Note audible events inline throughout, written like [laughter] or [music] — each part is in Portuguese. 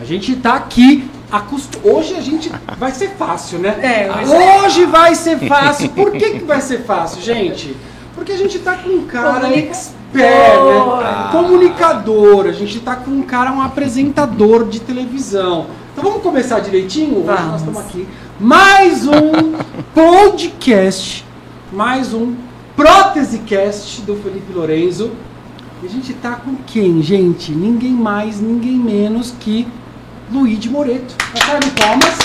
A gente tá aqui. Hoje a gente vai ser fácil, né? É, hoje... hoje vai ser fácil. Por que, que vai ser fácil, gente? Porque a gente tá com um cara Comunica- expert, né? Ah. Comunicador, a gente tá com um cara, um apresentador de televisão. Então vamos começar direitinho? Hoje nós estamos aqui. Mais um podcast, mais um PróteseCast do Felipe Lorenzo. E a gente tá com quem, gente? Ninguém mais, ninguém menos que Luigi Moreto. Uma salva de palmas.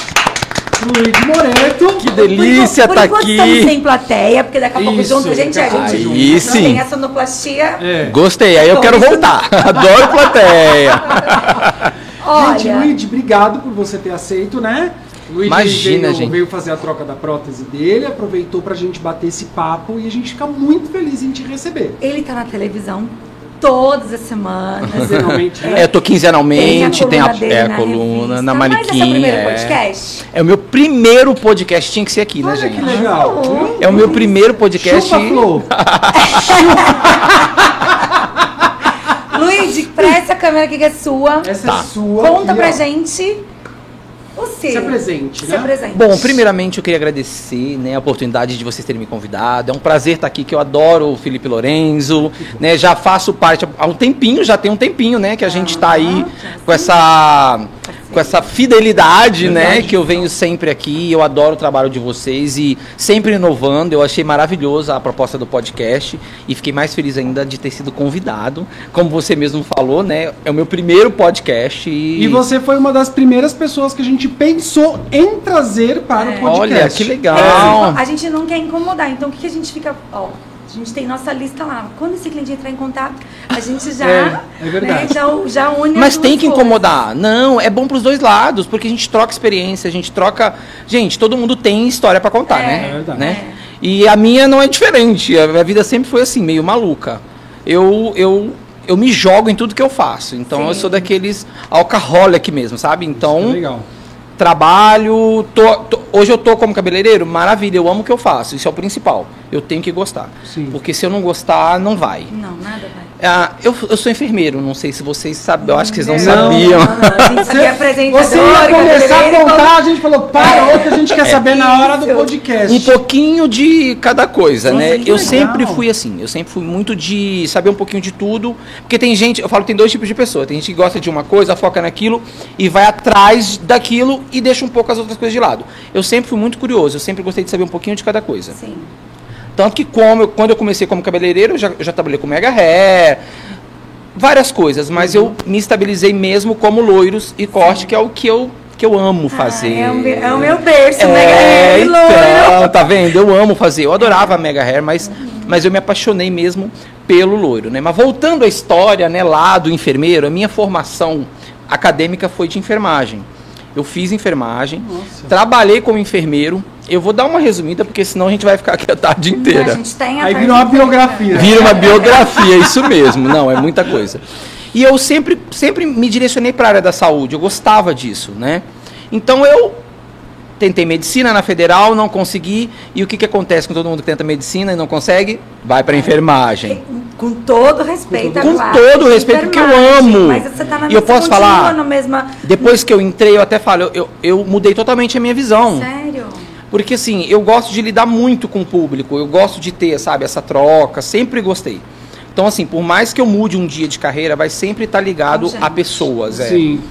Luigi Moreto. Que delícia por, tá enquanto aqui. estamos sem plateia, porque daqui a pouco Isso, junto a gente é. gente Aí não sim. tem a sonoplastia. É. Gostei, aí eu quero voltar. [laughs] Adoro plateia. [laughs] Olha, Gente, Luigi, obrigado por você ter aceito, né? Luigi Imagina, veio, gente. veio fazer a troca da prótese dele, aproveitou pra gente bater esse papo e a gente fica muito feliz em te receber. ele tá na televisão todas as semanas. [laughs] Quinzenalmente, né? É, eu tô quinzenalmente, tem a, dele é, a na coluna, revista. na Mas esse é o manequim. primeiro É. podcast? É o meu primeiro podcast, tinha que ser aqui, né, Olha gente? que legal. É o meu primeiro podcast. Chupa, Flo. [laughs] Luigi, presta a câmera aqui que é sua. Essa Tá. é sua. Conta aqui, pra ó. gente você. Se apresente, Se né? apresente. Bom, primeiramente eu queria agradecer né, a oportunidade de vocês terem me convidado. É um prazer estar aqui, que eu adoro o Felipe Lorenzo. Né, já faço parte há um tempinho, já tem um tempinho, né? Que a gente está aí com essa, com essa fidelidade, né? Verdade. Que eu venho sempre aqui. Eu adoro o trabalho de vocês e sempre inovando. Eu achei maravilhosa a proposta do podcast e fiquei mais feliz ainda de ter sido convidado. Como você mesmo falou, né? É o meu primeiro podcast. E, E você foi uma das primeiras pessoas que a gente pensou em trazer para É. o podcast. Olha, que legal. É, a gente não quer incomodar, então o que, que a gente fica. Ó, a gente tem nossa lista lá. Quando esse cliente entrar em contato, a gente já. É, é verdade. né, já, já une Mas as tem que coisas. incomodar. Não, é bom pros dois lados, porque a gente troca experiência, a gente troca. Gente, todo mundo tem história pra contar, É, né? é verdade. né? E a minha não é diferente. A minha vida sempre foi assim, meio maluca. Eu, eu, eu me jogo em tudo que eu faço. Então eu Sim. sou daqueles alcoholic mesmo, sabe? É Então legal. Trabalho. tô- tô- hoje eu tô como cabeleireiro, maravilha, eu amo o que eu faço. Isso é o principal. Eu tenho que gostar. Sim. Porque se eu não gostar, não vai. Não, nada vai. Ah, eu, eu sou enfermeiro, não sei se vocês sabem, eu acho que vocês não, Não, sabiam. Não, não, a gente aqui é apresentador, você ia começar a contar, a gente falou, parou que a gente quer saber na hora do podcast. Um pouquinho de cada coisa, Nossa, né? Eu legal. sempre fui assim, eu sempre fui muito de saber um pouquinho de tudo, porque tem gente, eu falo que tem dois tipos de pessoa, tem gente que gosta de uma coisa, foca naquilo e vai atrás daquilo e deixa um pouco as outras coisas de lado. Eu sempre fui muito curioso, eu sempre gostei de saber um pouquinho de cada coisa. Sim. Tanto que como quando eu comecei como cabeleireiro, eu já, eu já trabalhei com mega hair, várias coisas, mas eu me estabilizei mesmo como loiros e corte, que é o que eu, que eu amo fazer. Ah, é, o meu, é o meu berço, É, mega hair, loiro. então, tá vendo? Eu amo fazer. Eu adorava Mega Hair, mas, mas eu me apaixonei mesmo pelo loiro, né? Mas voltando à história, né, lá do enfermeiro, a minha formação acadêmica foi de enfermagem. Eu fiz enfermagem, Nossa. trabalhei como enfermeiro. Eu vou dar uma resumida, porque senão a gente vai ficar aqui a tarde A inteira. gente tem a Aí virou uma biografia. Vira uma biografia, isso mesmo. Não, é muita coisa. E eu sempre, sempre me direcionei para a área da saúde, eu gostava disso, né? Então eu tentei medicina na federal, não consegui. E o que, que acontece com todo mundo que tenta medicina e não consegue? Vai para enfermagem. Com todo respeito, Com todo de respeito, porque eu amo. Mas você tá na E eu mesma- posso continua falar- na mesma. Depois que eu entrei, eu até falo, eu, eu, eu mudei totalmente a minha visão. Sério? Porque assim, eu gosto de lidar muito com o público, eu gosto de ter, sabe, essa troca, sempre gostei. Então, assim, por mais que eu mude um dia de carreira, vai sempre estar ligado Com a pessoas. É. Sim.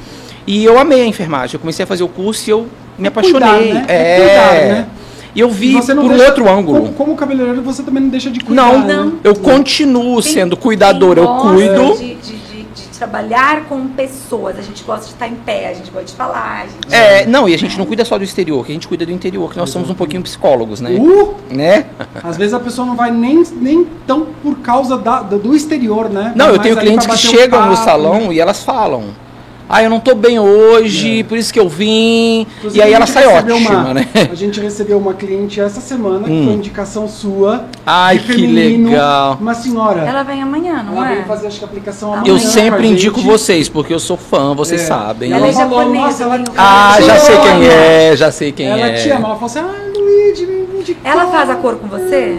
E eu amei a enfermagem. Eu comecei a fazer o curso e eu me É cuidar, apaixonei. né? É. É cuidar, né? E eu vi você não por um deixa- outro ângulo. Como, como cabeleireiro, você também não deixa de cuidar, Não, né? Não. eu continuo Quem- sendo cuidador, eu cuido. De, de trabalhar com pessoas. A gente gosta de estar em pé, a gente gosta de falar. A gente... É, não, e a gente não cuida só do exterior, que a gente cuida do interior, que nós somos um pouquinho psicólogos, né? Uh, Né? às vezes a pessoa não vai nem, nem tão por causa da- do, exterior, né? Não, Vai eu tenho clientes que bater um chegam no papo, salão e elas falam. Ah, eu não tô bem hoje, por isso que eu vim. Inclusive, e aí ela sai ótima, uma- né? A gente recebeu uma cliente essa semana, que Hum. foi indicação sua. Ai, que legal. Uma senhora. Ela vem amanhã, não Ela é? veio fazer acho que a aplicação Eu amanhã Eu sempre indico vocês, porque eu sou fã, vocês É. sabem. Ela é Ela falou, japonesa, nossa, ela- tem um Ah, já sei quem é, já sei quem Ela é. te ama, ela falou assim, ah, Luigi, me indicou. Ela faz a cor com você?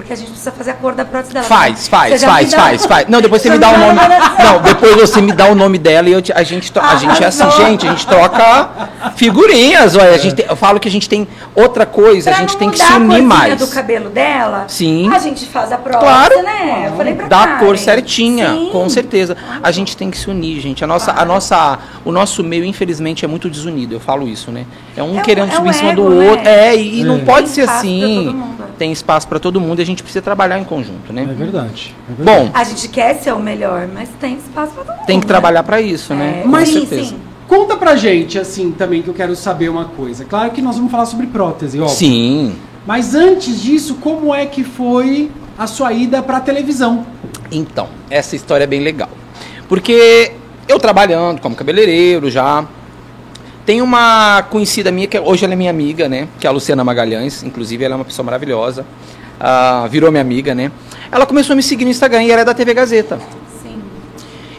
Porque a gente precisa fazer a cor da prótese dela. Faz, Você faz, faz, dá- faz, faz. Não, depois você me [laughs] dá o me nome. dá Não, depois você me dá o nome dela e eu te- a gente, to- a gente é assim, gente, a gente troca figurinhas, olha, a gente tem- eu falo que a gente tem outra coisa, a gente não tem que se a unir mais. do cabelo dela, Sim. a gente faz a prótese, Claro. né? Eu falei pra da Karen. cor certinha, Sim. com certeza. A gente tem que se unir, gente. A nossa, a nossa, o nosso meio, infelizmente, é muito desunido. Eu falo isso, né? É um É querendo é subir em cima do né? outro. É, e, não É. pode ser assim. Tem espaço para todo mundo e a gente precisa trabalhar em conjunto, É né? verdade. é verdade. Bom, A gente quer ser o melhor, mas tem espaço pra todo mundo. tem que né? trabalhar para isso, né? É, Com Mas- sim, certeza. sim. Conta pra gente, assim, também, que eu quero saber uma coisa. Claro que nós vamos falar sobre prótese, óbvio. Sim. Mas antes disso, como é que foi a sua ida pra televisão? Então, essa história é bem legal. Porque eu trabalhando como cabeleireiro já. Tem uma conhecida minha, que hoje ela é minha amiga, né? Que é a Luciana Magalhães. Inclusive, ela é uma pessoa maravilhosa. Ah, virou minha amiga, né? Ela começou a me seguir no Instagram e ela é da TV Gazeta. Sim.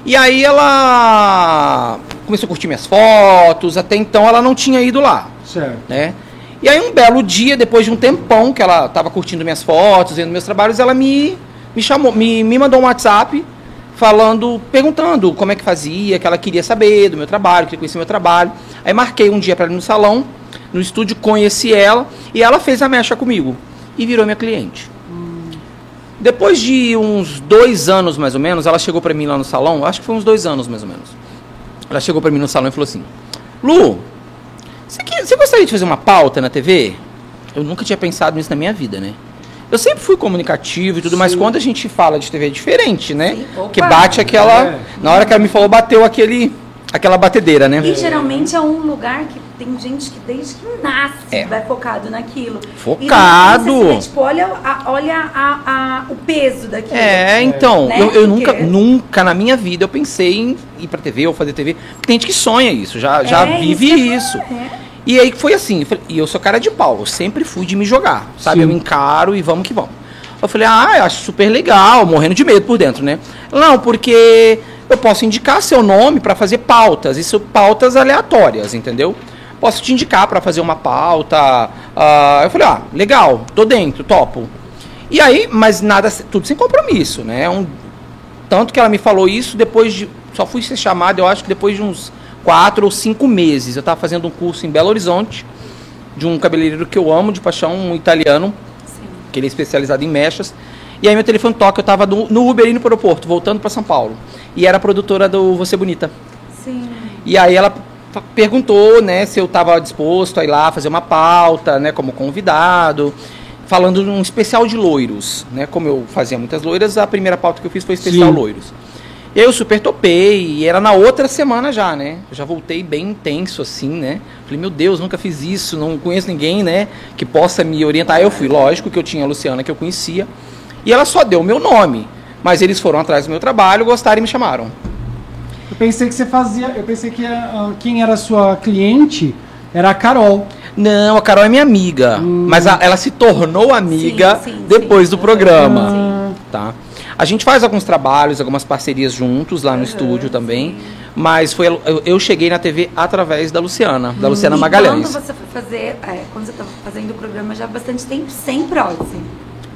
E aí ela começou a curtir minhas fotos. Até então ela não tinha ido lá Certo. né? E aí um belo dia, depois de um tempão que ela estava curtindo minhas fotos, vendo meus trabalhos, ela me, me chamou, me, me mandou um WhatsApp falando, perguntando como é que fazia, que ela queria saber do meu trabalho, queria conhecer meu trabalho. Aí marquei um dia para ir no salão, no estúdio, conheci ela e ela fez a mecha comigo e virou minha cliente. Depois de uns dois anos mais ou menos, ela chegou para mim lá no salão, acho que foi uns dois anos mais ou menos. Ela chegou para mim no salão e falou assim: Lu, você gostaria de fazer uma pauta na TV? Eu nunca tinha pensado nisso na minha vida, né? Eu sempre fui comunicativo e tudo, mas Sim. quando a gente fala de TV é diferente, né? Sim. Opa. Que bate aquela. É. Na hora que ela me falou, bateu aquele, aquela batedeira, né? E geralmente é um lugar que tem gente que desde que nasce É. vai focado naquilo. Focado. Pensa tipo, olha, a- olha a- a- o peso daquilo. É, então, Né? eu, eu Porque- nunca, nunca na minha vida eu pensei em ir pra TV ou fazer TV. Tem gente que sonha isso, já, já É, vive que eu isso. falo, é. E aí foi assim, eu falei- e eu sou cara de pau, eu sempre fui de me jogar, sabe? Sim. Eu encaro e vamos que vamos. Eu falei, ah, eu acho super legal, morrendo de medo por dentro, né? Não, porque eu posso indicar seu nome pra fazer pautas, isso pautas aleatórias, entendeu? Posso te indicar pra fazer uma pauta. ah, eu falei, ah, legal, tô dentro, topo. E aí, mas nada, tudo sem compromisso, né? Um, tanto que ela me falou isso depois de. Só fui ser chamado, eu acho que depois de uns quatro ou cinco meses. Eu estava fazendo um curso em Belo Horizonte, de um cabeleireiro que eu amo, de paixão, um italiano, Sim. que ele é especializado em mechas. E aí meu telefone toca, eu estava no, no Uber indo para o aeroporto, voltando para São Paulo. E era a produtora do Você Bonita. Sim. E aí ela perguntou, né, se eu estava disposto a ir lá fazer uma pauta, né, como convidado, falando de um especial de loiros, né, como eu fazia muitas loiras, a primeira pauta que eu fiz foi especial Sim. loiros. E aí eu super topei, e era na outra semana já, né, eu já voltei bem intenso assim, né, falei, meu Deus, nunca fiz isso, não conheço ninguém, né, que possa me orientar. Aí eu fui, lógico que eu tinha a Luciana que eu conhecia, e ela só deu o meu nome, mas eles foram atrás do meu trabalho, gostaram e me chamaram. Eu pensei que você fazia. Eu pensei que ah, quem era a sua cliente era a Carol. Não, a Carol é minha amiga. Mas a- ela se tornou amiga Sim, sim, depois sim. do programa. Ah, Tá? A gente faz alguns trabalhos, algumas parcerias juntos lá no Aham, estúdio também. sim. Mas foi, eu, eu cheguei na TV através da Luciana, da Luciana E Magalhães. quando você foi fazer, é, quando você estava fazendo o programa já há bastante tempo sem prótese.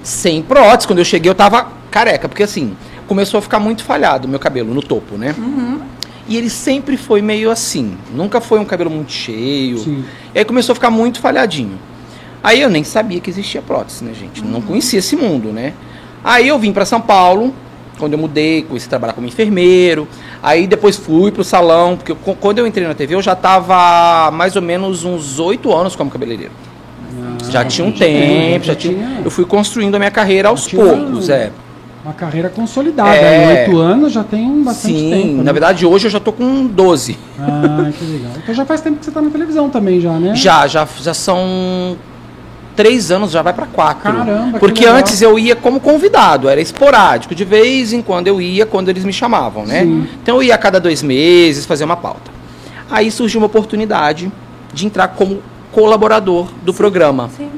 Sem prótese, quando eu cheguei eu tava careca, porque assim, começou a ficar muito falhado o meu cabelo no topo, né? Uhum. E ele sempre foi meio assim, nunca foi um cabelo muito cheio. sim. E aí começou a ficar muito falhadinho. Aí eu nem sabia que existia prótese, né, gente? Não conhecia esse mundo, né? Aí eu vim para São Paulo, quando eu mudei, comecei a trabalhar como enfermeiro. Aí depois fui pro salão, porque eu- quando eu entrei na TV eu já tava mais ou menos uns oito anos como cabeleireiro. Ah, já tinha um tempo, já tinha. Eu fui construindo a minha carreira aos poucos, é. Uma carreira consolidada. É. Em oito anos já tem bastante Sim, tempo. na né? verdade hoje eu já tô com 12. Ah, que legal. Então já faz tempo que você tá na televisão também, já, né? Já, já, já são três anos, já vai para quatro. Caramba, que Porque antes eu ia como convidado, era esporádico. De vez em quando eu ia quando eles me chamavam, né? Sim. Então eu ia a cada dois meses fazer uma pauta. Aí surgiu uma oportunidade de entrar como colaborador do programa. Sim.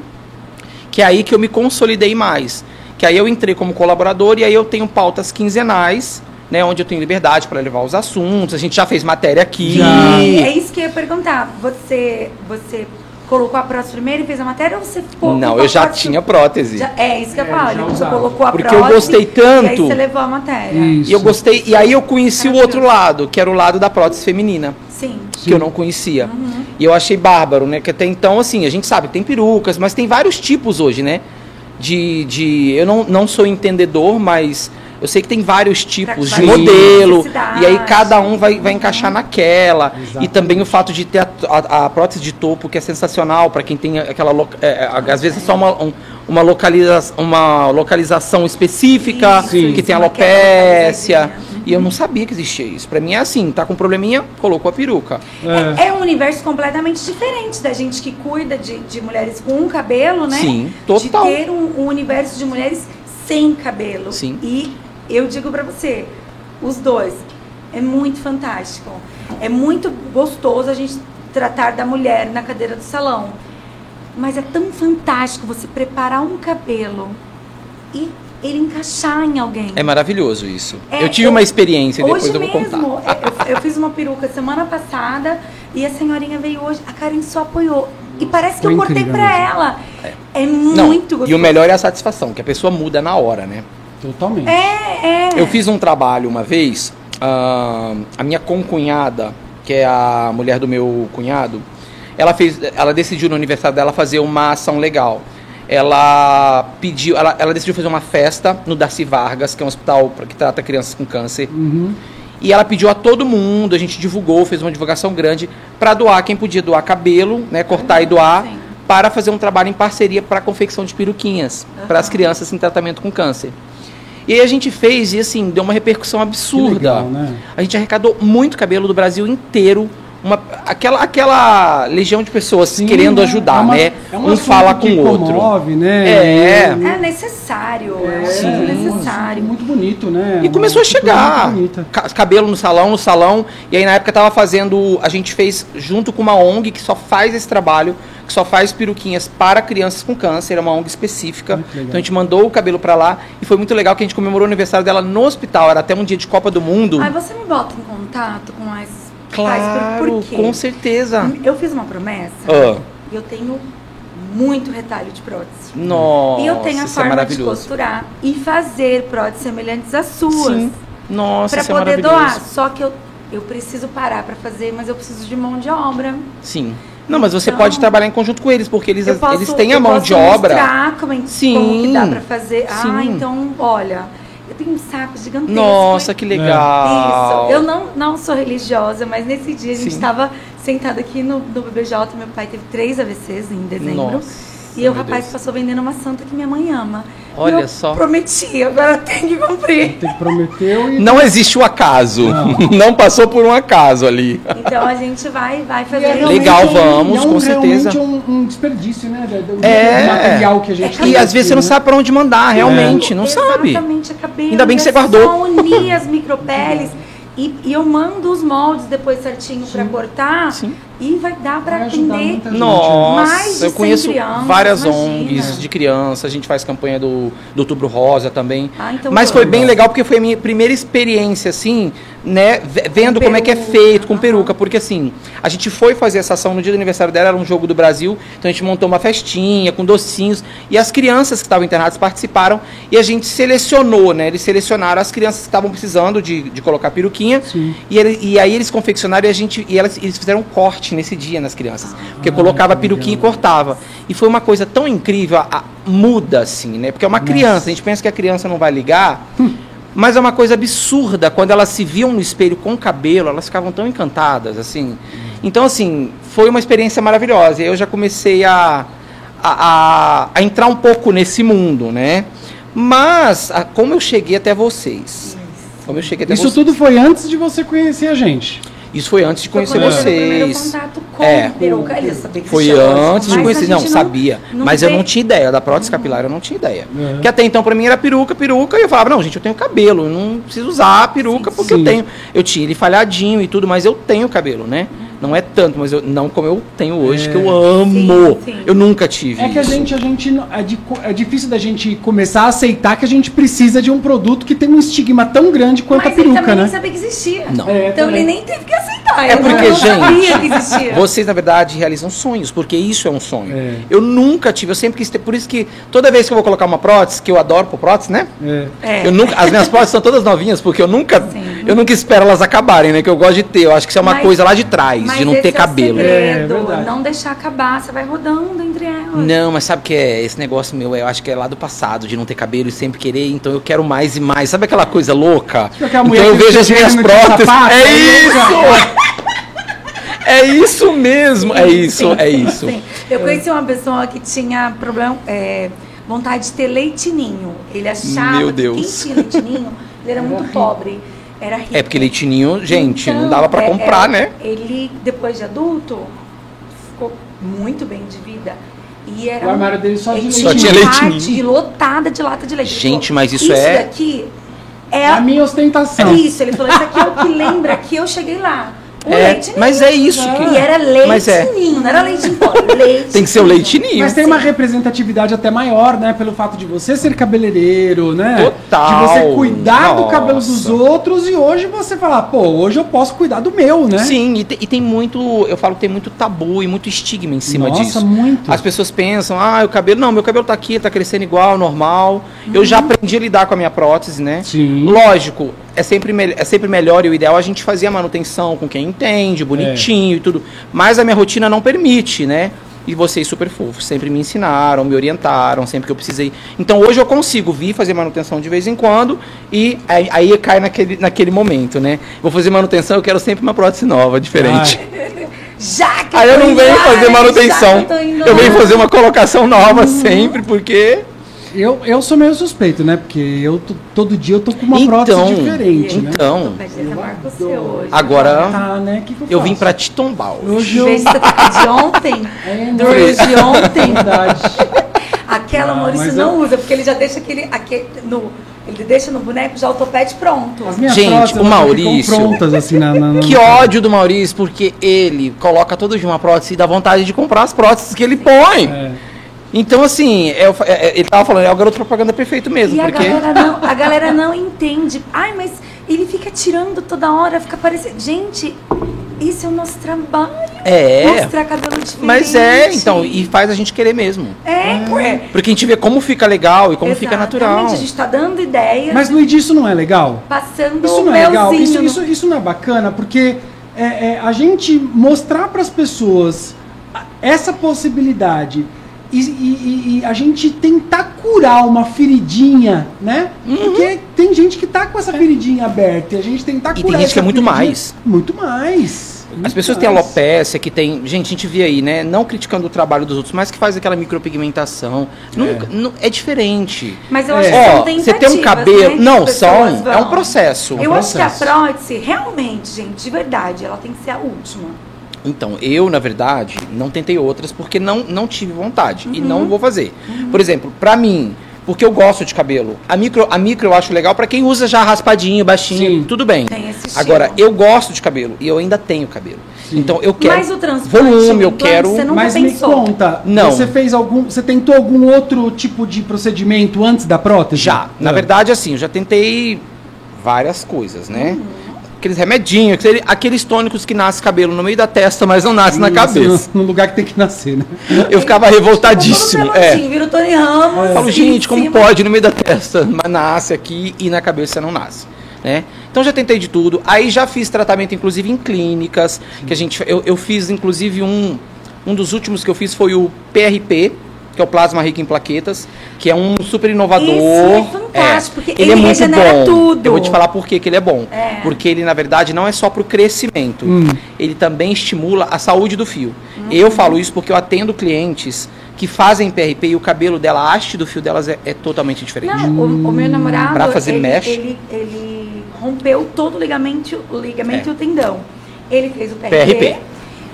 Que é aí que eu me consolidei mais. Que aí eu entrei como colaborador e aí eu tenho pautas quinzenais, né? Onde eu tenho liberdade para levar os assuntos. A gente já fez matéria aqui. Já. É isso que eu ia perguntar. Você, você colocou a prótese primeiro e fez a matéria ou você ficou Não, eu já prótese- tinha prótese. Já- é, isso que eu É, falo. Você usava. colocou a Porque prótese. eu gostei E tanto. aí você levou a matéria. Isso. E eu gostei. E aí eu conheci o outro lado, que era o lado da prótese feminina. Sim. que eu não conhecia. E eu achei bárbaro, né? Que até então, assim, a gente sabe, tem perucas, mas tem vários tipos hoje, né? De. de eu não, não sou entendedor, mas eu sei que tem vários tipos de modelo. E aí cada um vai, vai encaixar naquela. Exatamente. E também o fato de ter a, a- a prótese de topo, que é sensacional para quem tem aquela. é, é, às vezes é só uma, um- uma, localiza, uma localização específica, Isso, que tem uma alopécia. E eu não sabia que existia isso. Pra mim é assim, tá com um probleminha, colocou a peruca. É. É, é um universo completamente diferente da gente que cuida de, de mulheres com cabelo, né? Sim, total. De ter um, um universo de mulheres sem cabelo. Sim. E eu digo pra você, os dois, é muito fantástico. É muito gostoso a gente tratar da mulher na cadeira do salão. Mas é tão fantástico você preparar um cabelo e ele encaixar em alguém. É maravilhoso isso. É, eu tive eu- uma experiência, depois Hoje eu vou contar. mesmo, é, eu, eu fiz uma peruca semana passada e a senhorinha veio hoje, a Karen só apoiou. E parece que Foi eu cortei pra mesmo. ela. É, Não, muito gostoso. e o melhor é a satisfação, que a pessoa muda na hora, né? Totalmente. É, é. Eu fiz um trabalho uma vez, ah, a minha concunhada, que é a mulher do meu cunhado, ela fez, ela decidiu no aniversário dela fazer uma ação legal. Ela pediu, ela, ela decidiu fazer uma festa no Darcy Vargas, que é um hospital que trata crianças com câncer. Uhum. E ela pediu a todo mundo, a gente divulgou, fez uma divulgação grande para doar quem podia doar cabelo, né, cortar e doar, sim. para fazer um trabalho em parceria para a confecção de peruquinhas para as crianças em tratamento com câncer. E aí a gente fez e assim, deu uma repercussão absurda. legal, né? A gente arrecadou muito cabelo do Brasil inteiro. Uma, aquela, aquela legião de pessoas Sim, querendo é- ajudar, é uma- né? é um fala com o outro. Comove, né? É. É necessário, é, Sim, muito necessário. Muito bonito, né? E começou a Uma chegar. Cabelo no salão, no salão. E aí na época tava fazendo. A gente fez junto com uma ONG que só faz esse trabalho, que só faz peruquinhas para crianças com câncer, é uma ONG específica. Então a gente mandou o cabelo pra lá e foi muito legal que a gente comemorou o aniversário dela no hospital. Era até um dia de Copa do Mundo. Aí você me bota em contato com as claro, por, por quê? com certeza. Eu fiz uma promessa Ah. e eu tenho muito retalho de prótese. Nossa, e eu tenho a é forma de maravilhoso. costurar e fazer próteses semelhantes às suas. Sim. Nossa, Pra isso é poder maravilhoso. doar. Só que eu, eu preciso parar pra fazer, mas eu preciso de mão de obra. Sim. Não, mas você Então- pode trabalhar em conjunto com eles, porque eles, posso, eles têm a mão de obra. como, é- Sim. como que dá pra fazer. Ah, Sim. então, olha, eu tenho um saco gigantesco. Nossa, que legal. Isso. Eu não, não sou religiosa, mas nesse dia a gente estava sentado aqui no, no BBJ. Meu pai teve três AVCs em dezembro. Nossa, e o rapaz Deus. passou vendendo uma santa que minha mãe ama. Olha eu só. Prometi, agora tem que cumprir. Tem que prometeu e. Não existe o acaso. Não. [laughs] Não. passou por um acaso ali. Então a gente vai, vai é fazer. realmente Legal, um- vamos, é um, com certeza. realmente um, um desperdício, né? do- É. material que a gente É E às vezes você aqui, não né? sabe pra onde mandar, realmente, não sabe. Exatamente, acabei. Ainda bem que você é guardou. Só unir as micropeles. E, e eu mando os moldes depois certinho pra cortar. Sim. E vai dar ajudar atender. gente, Nossa, Mais de eu 100 conheço crianças, várias imagina. ONGs de criança, a gente faz campanha do, do Outubro Rosa também. Ah, então Mas foi bem legal porque foi a minha primeira experiência, assim, né, ve- vendo Com como é que é peruca, feito com peruca. Porque assim, a gente foi fazer essa ação no dia do aniversário dela, era um jogo do Brasil, então a gente montou uma festinha com docinhos e as crianças que estavam internadas participaram e a gente selecionou, né? Eles selecionaram as crianças que estavam precisando de, de colocar peruquinha e, ele- e aí eles confeccionaram e a gente e elas, eles fizeram um corte nesse dia nas crianças. Porque colocava peruquinha e legal. cortava. E foi uma coisa tão incrível, a- a- muda assim, né? Porque é uma Nossa. criança, a gente pensa que a criança não vai ligar, mas é uma coisa absurda. Quando elas se viam no espelho com cabelo, elas ficavam tão encantadas, assim. Então, assim, foi uma experiência maravilhosa. E eu já comecei a, a, a- a entrar um pouco nesse mundo, né? Mas, a- como eu cheguei até vocês? Como eu cheguei até Isso vocês? tudo foi antes de você conhecer a gente. Isso foi antes de Foi conhecer eu primeiro vocês. contato com É. peruca. Ele sabia que Foi antes de conhecer. Não, gente sabia. não mas eu vê- não tinha ideia. Da prótese capilar eu não tinha ideia. Uhum. Porque até então pra mim era peruca, peruca. E eu falava, não, gente, eu tenho cabelo. Eu não preciso usar a peruca porque Sim. eu tenho. Eu tinha ele falhadinho e tudo, mas eu tenho cabelo, né? Não é tanto, mas eu, não como eu tenho hoje, É. que eu amo. Sim, sim. Eu nunca tive É que a isso. gente, a gente não- é, de é difícil da gente começar a aceitar que a gente precisa de um produto que tem um estigma tão grande quanto Mas a peruca, ele também né? nem sabia que existia. Não. É, então também. ele nem teve que aceitar. É porque, gente. Vocês, na verdade, realizam sonhos, porque isso é um sonho. É. Eu nunca tive, eu sempre quis ter. Por isso que toda vez que eu vou colocar uma prótese, que eu adoro por prótese, né? É. É. Eu nunca, as minhas próteses são todas novinhas, porque eu nunca, Sim. eu nunca espero elas acabarem, né? Que eu gosto de ter. Eu acho que isso é uma Mas- coisa lá de trás, de não ter é o cabelo. É, segredo, verdade. não deixar acabar, você vai rodando entre elas. Não, mas sabe o que é esse negócio meu? Eu acho que é lá do passado, de não ter cabelo e sempre querer, então eu quero mais e mais. Sabe aquela coisa louca? Tipo Então mulher eu vejo as minhas próteses. sapato, É aí isso! [laughs] É isso mesmo, é isso, é isso. Sim. Eu conheci uma pessoa que tinha problema, é, vontade de ter leitinho. Ele achava Meu que Deus. quem tinha leitinho, ele era muito pobre. Era rico. É porque leitinho, gente, não Então, dava pra é, comprar, é, né? Ele, depois de adulto, ficou muito bem de vida. E era O armário dele só de. Só tinha uma leitinho. parte lotada de lata de leite. Gente, falou, mas isso é- daqui é A minha ostentação. Isso, ele falou, isso aqui é o que lembra que eu cheguei lá. O É, leite mas é isso que- E era leite Mas é. ninho, não era leite em pó, [laughs] leite Tem que ser o ninho. leitinho. Mas tem uma representatividade até maior, né? Pelo fato de você ser cabeleireiro, né? Total. De você cuidar do Nossa. cabelo dos outros e hoje você falar, pô, hoje eu posso cuidar do meu, né? Sim, e, te- e tem muito, eu falo que tem muito tabu e muito estigma em cima Nossa, disso. muito. As pessoas pensam, ah, o cabelo, não, meu cabelo tá aqui, tá crescendo igual, normal. Eu Uhum. já aprendi a lidar com a minha prótese, né? Sim. Lógico, é sempre, é sempre melhor e o ideal é a gente fazer a manutenção com quem entende, bonitinho É. e tudo. Mas a minha rotina não permite, né? E vocês super fofos, sempre me ensinaram, me orientaram, sempre que eu precisei. Então hoje eu consigo vir fazer manutenção de vez em quando e aí, aí cai naquele, naquele momento, né? Vou fazer manutenção, eu quero sempre uma prótese nova, diferente. [laughs] Já que Aí eu não venho fazer manutenção. eu Eu venho fazer uma colocação nova sempre, porque. Eu, eu sou meio suspeito, né? Porque eu tô- todo dia eu tô com uma Então, prótese diferente, né? então. Mas ele marca o seu hoje. Agora- Tá, né? Que que Eu vim faço? pra te tombar hoje. Hoje eu... de ontem, [laughs] É, de ontem, Verdade. [laughs] aquela Ah, Maurício não eu- usa, porque ele já deixa aquele, aquele no, ele deixa no boneco já o topete pronto. Gente, o Maurício- prontas, assim, na... na, na Que ódio do Maurício, porque ele coloca todo dia uma prótese e dá vontade de comprar as próteses que ele põe. É. Então, assim, é é- é- ele tava falando, é o garoto propaganda perfeito mesmo, E a porque. galera, não, [laughs] a galera não entende. Ai, mas ele fica tirando toda hora, fica parecendo. Gente, isso é o nosso trabalho. É. Mostrar cabelo diferente. Mas é, então, e faz a gente querer mesmo. É, ué. Porque a gente vê como fica legal e como fica Exatamente, natural. A gente tá dando ideias, Mas, Luigi, isso não é legal? passando Isso o não é legal? Isso, isso, isso não é bacana? Porque é, é, a gente mostrar para as pessoas a- essa possibilidade e, e- e- e a gente tentar curar uma feridinha, né? Uhum. Porque tem gente que tá com essa feridinha aberta e a gente tentar E curar tem gente que é muito mais. Muito mais. As pessoas têm alopecia, que tem. Gente, a gente vê aí, né? Não criticando o trabalho dos outros, mas que faz aquela micropigmentação. Nunca- não- É, diferente. Mas eu É. acho que são Ó, você tem um cabelo. né, que não, são. É um processo. Eu acho que a processo. prótese, realmente, gente, de verdade, ela tem que ser a última. Então, eu, na verdade, não tentei outras porque não, não tive vontade. E Uhum. não vou fazer. Por exemplo, pra mim, porque eu gosto de cabelo. A micro, a micro eu acho legal pra quem usa já raspadinho, baixinho, Sim. tudo bem. Tem esse estilo. Agora, eu gosto de cabelo e eu ainda tenho cabelo. Sim. Então, eu quero Mas o transplante, volume, eu quero. você nunca Mas pensou. me conta, Não. você fez algum, você tentou algum outro tipo de procedimento antes da prótese? Já. Na Ah. verdade, assim, eu já tentei várias coisas, né? Uhum. Aqueles remedinhos, aquele- aqueles tônicos que nasce cabelo no meio da testa, mas não nasce na cabeça. No, no lugar que tem que nascer, né? [laughs] Eu ficava revoltadíssimo. É. peludinho, vira o Tony Ramos. Eu falo, assim, gente, como cima. pode no meio da testa, mas nasce aqui e na cabeça não nasce, né? Então já tentei de tudo. Aí já fiz tratamento, inclusive em clínicas, que a gente, eu, eu fiz inclusive um, um dos últimos que eu fiz foi o PRP, que é o plasma rico em plaquetas, que é um super inovador. Isso é fantástico, porque ele, é ele muito regenera bom. tudo. Eu vou te falar por que que ele é bom. É. Porque ele na verdade não é só para o crescimento, Hum. ele também estimula a saúde do fio. Uhum. Eu falo isso porque eu atendo clientes que fazem PRP e o cabelo dela, a haste do fio delas é, é totalmente diferente. Não, o, o meu namorado, Pra fazer ele, mesh? ele, ele rompeu todo o ligamento, o ligamento É. e o tendão. Ele fez o PRP, PRP.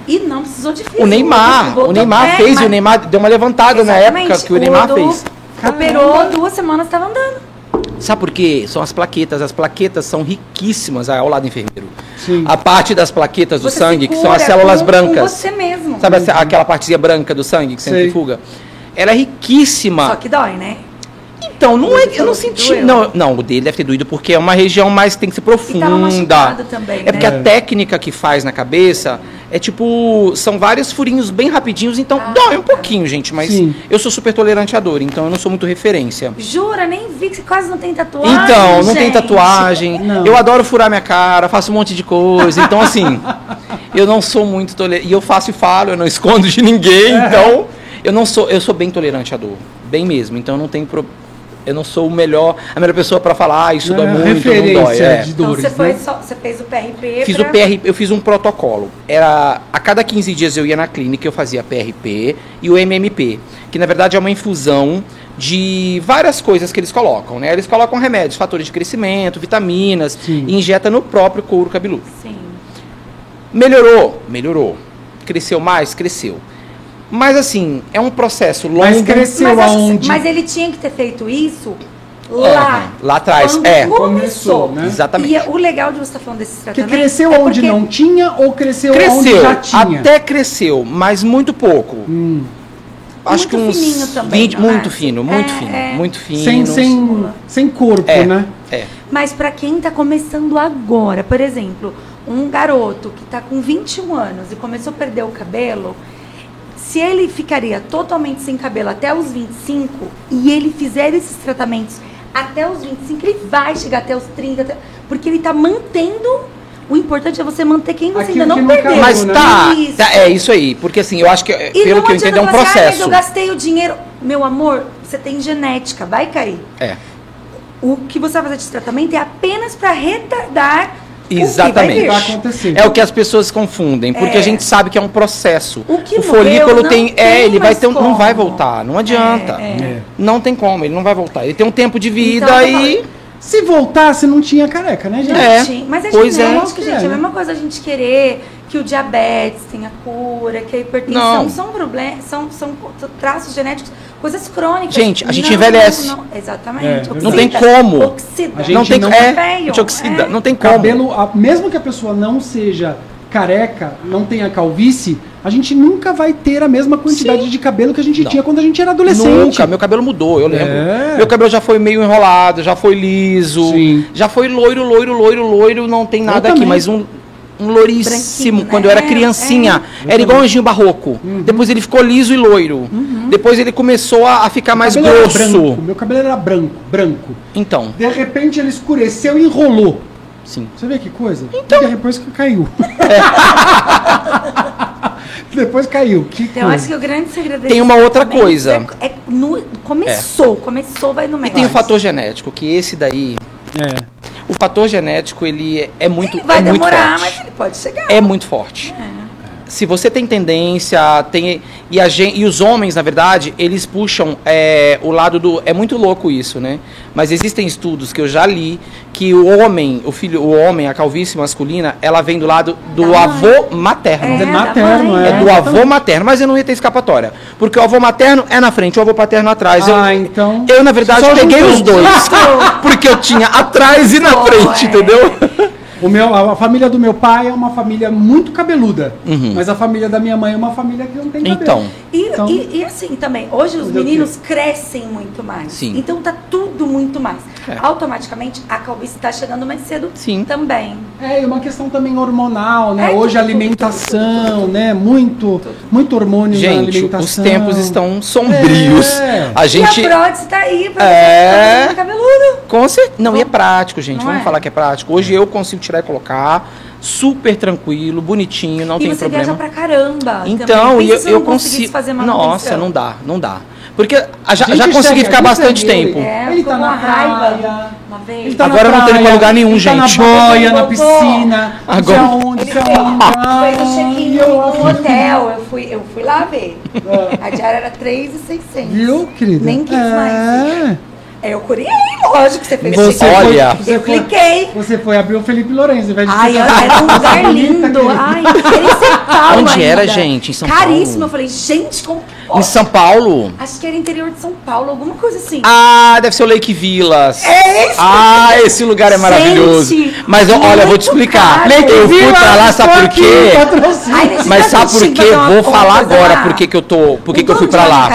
E não precisou de físico. O Neymar, o Neymar é, fez e mas- o Neymar deu uma levantada na Exatamente, época que o Neymar Edu fez. Operou duas semanas, estava andando. Sabe por quê? São as plaquetas. As plaquetas são riquíssimas ao lado do enfermeiro. Sim. A parte das plaquetas do Você sangue, que são as células com- brancas. Com você mesmo. Sabe essa- aquela partezinha branca do sangue que centrifuga? Ela é riquíssima. Só que dói, né? Então, não é, eu não senti. doeu? Não, não, o dele deve ter doído porque é uma região mais que tem que ser E tava profunda. machucado também, É porque né? a técnica que faz na cabeça é tipo. São vários furinhos bem rapidinhos, então Ah, dói um pouquinho, gente. Mas Sim. eu sou super tolerante à dor, então eu não sou muito referência. Jura, nem vi que você quase não tem tatuagem. Então, não tem gente. tatuagem. Não. Eu adoro furar minha cara, faço um monte de coisa. Então, assim, [laughs] eu não sou muito tolerante. E eu faço e falo, eu não escondo de ninguém. Então, eu não sou. Eu sou bem tolerante à dor. Bem mesmo. Então, eu não tenho. Pro... Eu não sou o melhor, a melhor pessoa para falar, ah, isso Não dói é muito, referência não dói. É. de Então dores, você, foi né? só, você fez o PRP Fiz pra... o PRP, eu fiz um protocolo. Era a cada 15 dias eu ia na clínica, eu fazia PRP e o MMP, que na verdade é uma infusão de várias coisas que eles colocam, né? Eles colocam remédios, fatores de crescimento, vitaminas, Sim. e injeta no próprio couro cabeludo. Sim. Melhorou? Melhorou. Cresceu mais? Cresceu. Mas assim, é um processo longo. Mas cresceu Mas, aonde? mas ele tinha que ter feito isso lá. Aham, lá atrás, é. Começou, né? Exatamente. E o legal de você estar falando desses Que tratamentos... cresceu é onde não tinha ou cresceu, onde Cresceu, já tinha? até cresceu, mas muito pouco. Hum. Acho que Muito uns fininho também, 20, não muito é? fino, muito É, fino, é. muito fino. Sem, sem, sem corpo, É. né? É. Mas para quem tá começando agora, por exemplo, um garoto que tá com 21 anos e começou a perder o cabelo, se ele ficaria totalmente sem cabelo até os 25 e ele fizer esses tratamentos até os 25, ele vai chegar até os 30, até- porque ele tá mantendo. O importante é você manter quem você Aquilo ainda que não não perdeu. Mas né? tá, Isso. tá, é isso aí, porque assim, eu acho que, E pelo não que eu adianta entendo, é um assim, "Ai, mas processo. eu gastei o dinheiro. Meu amor, você tem genética, vai cair. É, O que você vai fazer de tratamento é apenas para retardar Exatamente. o que Vai vai vir. acontecer. é o que as pessoas confundem, porque É. a gente sabe que é um processo. O que folículo morreu não tem, tem é, ele vai ter, um- não vai voltar, não adianta. É, É. Não tem como, ele não vai voltar. Ele tem um tempo de vida Então, e Se voltasse, não tinha careca, né, gente? É. Gente, mas é Pois é. gente. É, É, a mesma coisa a gente querer que o diabetes tenha cura, que a hipertensão Não. são problemas, são, são traços genéticos, coisas crônicas. Gente, a gente Não, envelhece. não, exatamente. É, oxida, não tem como. Oxida. A gente não tem não- é, Feio, te oxida, é. não tem como. Cabelo, a- mesmo que a pessoa não seja careca, não tenha calvície, a gente nunca vai ter a mesma quantidade de cabelo que a gente Não. tinha quando a gente era adolescente. Nunca, meu cabelo mudou, eu lembro. É. Meu cabelo já foi meio enrolado, já foi liso, Sim. já foi loiro, loiro, loiro, loiro, não tem nada aqui, mas um, um louríssimo. Branquinho, Quando eu era né? criancinha, É. era igual um anjinho barroco. Depois ele ficou liso e loiro. Depois ele começou a, a ficar mais Meu grosso. branco, meu cabelo era branco, branco. Então, De repente ele escureceu e enrolou. sim. Você vê que coisa? Então. depois que caiu. [laughs] depois caiu. Que Então, eu coisa. acho que o grande segredo Tem uma outra coisa. É, é no- começou, começou, vai no E médico. tem o fator genético, que esse daí, É. o fator genético, ele é, é muito, Ele vai é muito demorar, forte. mas ele pode chegar. é muito forte. Se você tem tendência, tem e, a gen- e os homens, na verdade, eles puxam é, o lado do. É muito louco isso, né? Mas existem estudos que eu já li que o homem, o filho, o homem, a calvície masculina, ela vem do lado do Da mãe. avô materno. É, É materno, mãe. é. É do avô materno, mas eu não ia ter escapatória. Porque o avô materno é na frente, o avô paterno atrás. Eu- Ah, então. eu, na verdade, peguei juntou. os dois. [laughs] porque eu tinha atrás e na Pô, frente, é. entendeu? [laughs] O meu, a, família do meu pai é uma família muito cabeluda. Uhum. Mas a família da minha mãe é uma família que não tem cabelo. Então, E, Então- e, e assim também, hoje os meninos crescem muito mais. Sim. Então tá tudo muito mais. É. Automaticamente a calvície tá chegando mais cedo Sim. também. É, e uma questão também hormonal, né? É, Hoje a tudo, alimentação, tudo, tudo, né? Muito, muito hormônio na gente, alimentação. os tempos estão sombrios. É. A gente. E a prótese tá aí pra É. você cabeludo. Com cer- Não, e é prático, gente. Não Vamos é? falar que é prático. Hoje eu consigo tirar e colocar. Super tranquilo, bonitinho, não e tem você problema. viaja pra caramba. Então, e eu, eu consigo. fazer Nossa, não dá, não dá. Porque a- A já, gente já consegui segue, ficar a gente bastante segue tempo. É, Ele ficou tá com na uma raiva praia. uma vez. Ele tá Agora na não tem praia, pra lugar nenhum, ele tá na gente. boia, na piscina. Agora- Não sei aonde, Ele não sei fez, aonde. fez o check-in no hotel. Eu fui, eu fui lá ver. A diária era 3,600. Viu, querida? Nem quis é. Mais. Eu curiei, lógico, você fez Você isso. Olha. Você Eu foi, cliquei. você foi abrir o Felipe Lourenço, ao invés de Ai, era um lugar lindo. Ai, era em São Paulo Onde era, ainda. gente? Em São Caríssimo. Paulo? Eu falei, gente, como Em São Paulo? Acho que era interior de São Paulo, alguma coisa assim. Ah, deve ser o Lake Villas. É esse! Ah, esse lugar é maravilhoso. Gente, Mas eu- olha, eu vou te explicar. caro. Eu fui pra lá, sabe por quê? Ai, Mas sabe por que quê? Vou falar agora por que que eu tô, por que que eu fui pra lá.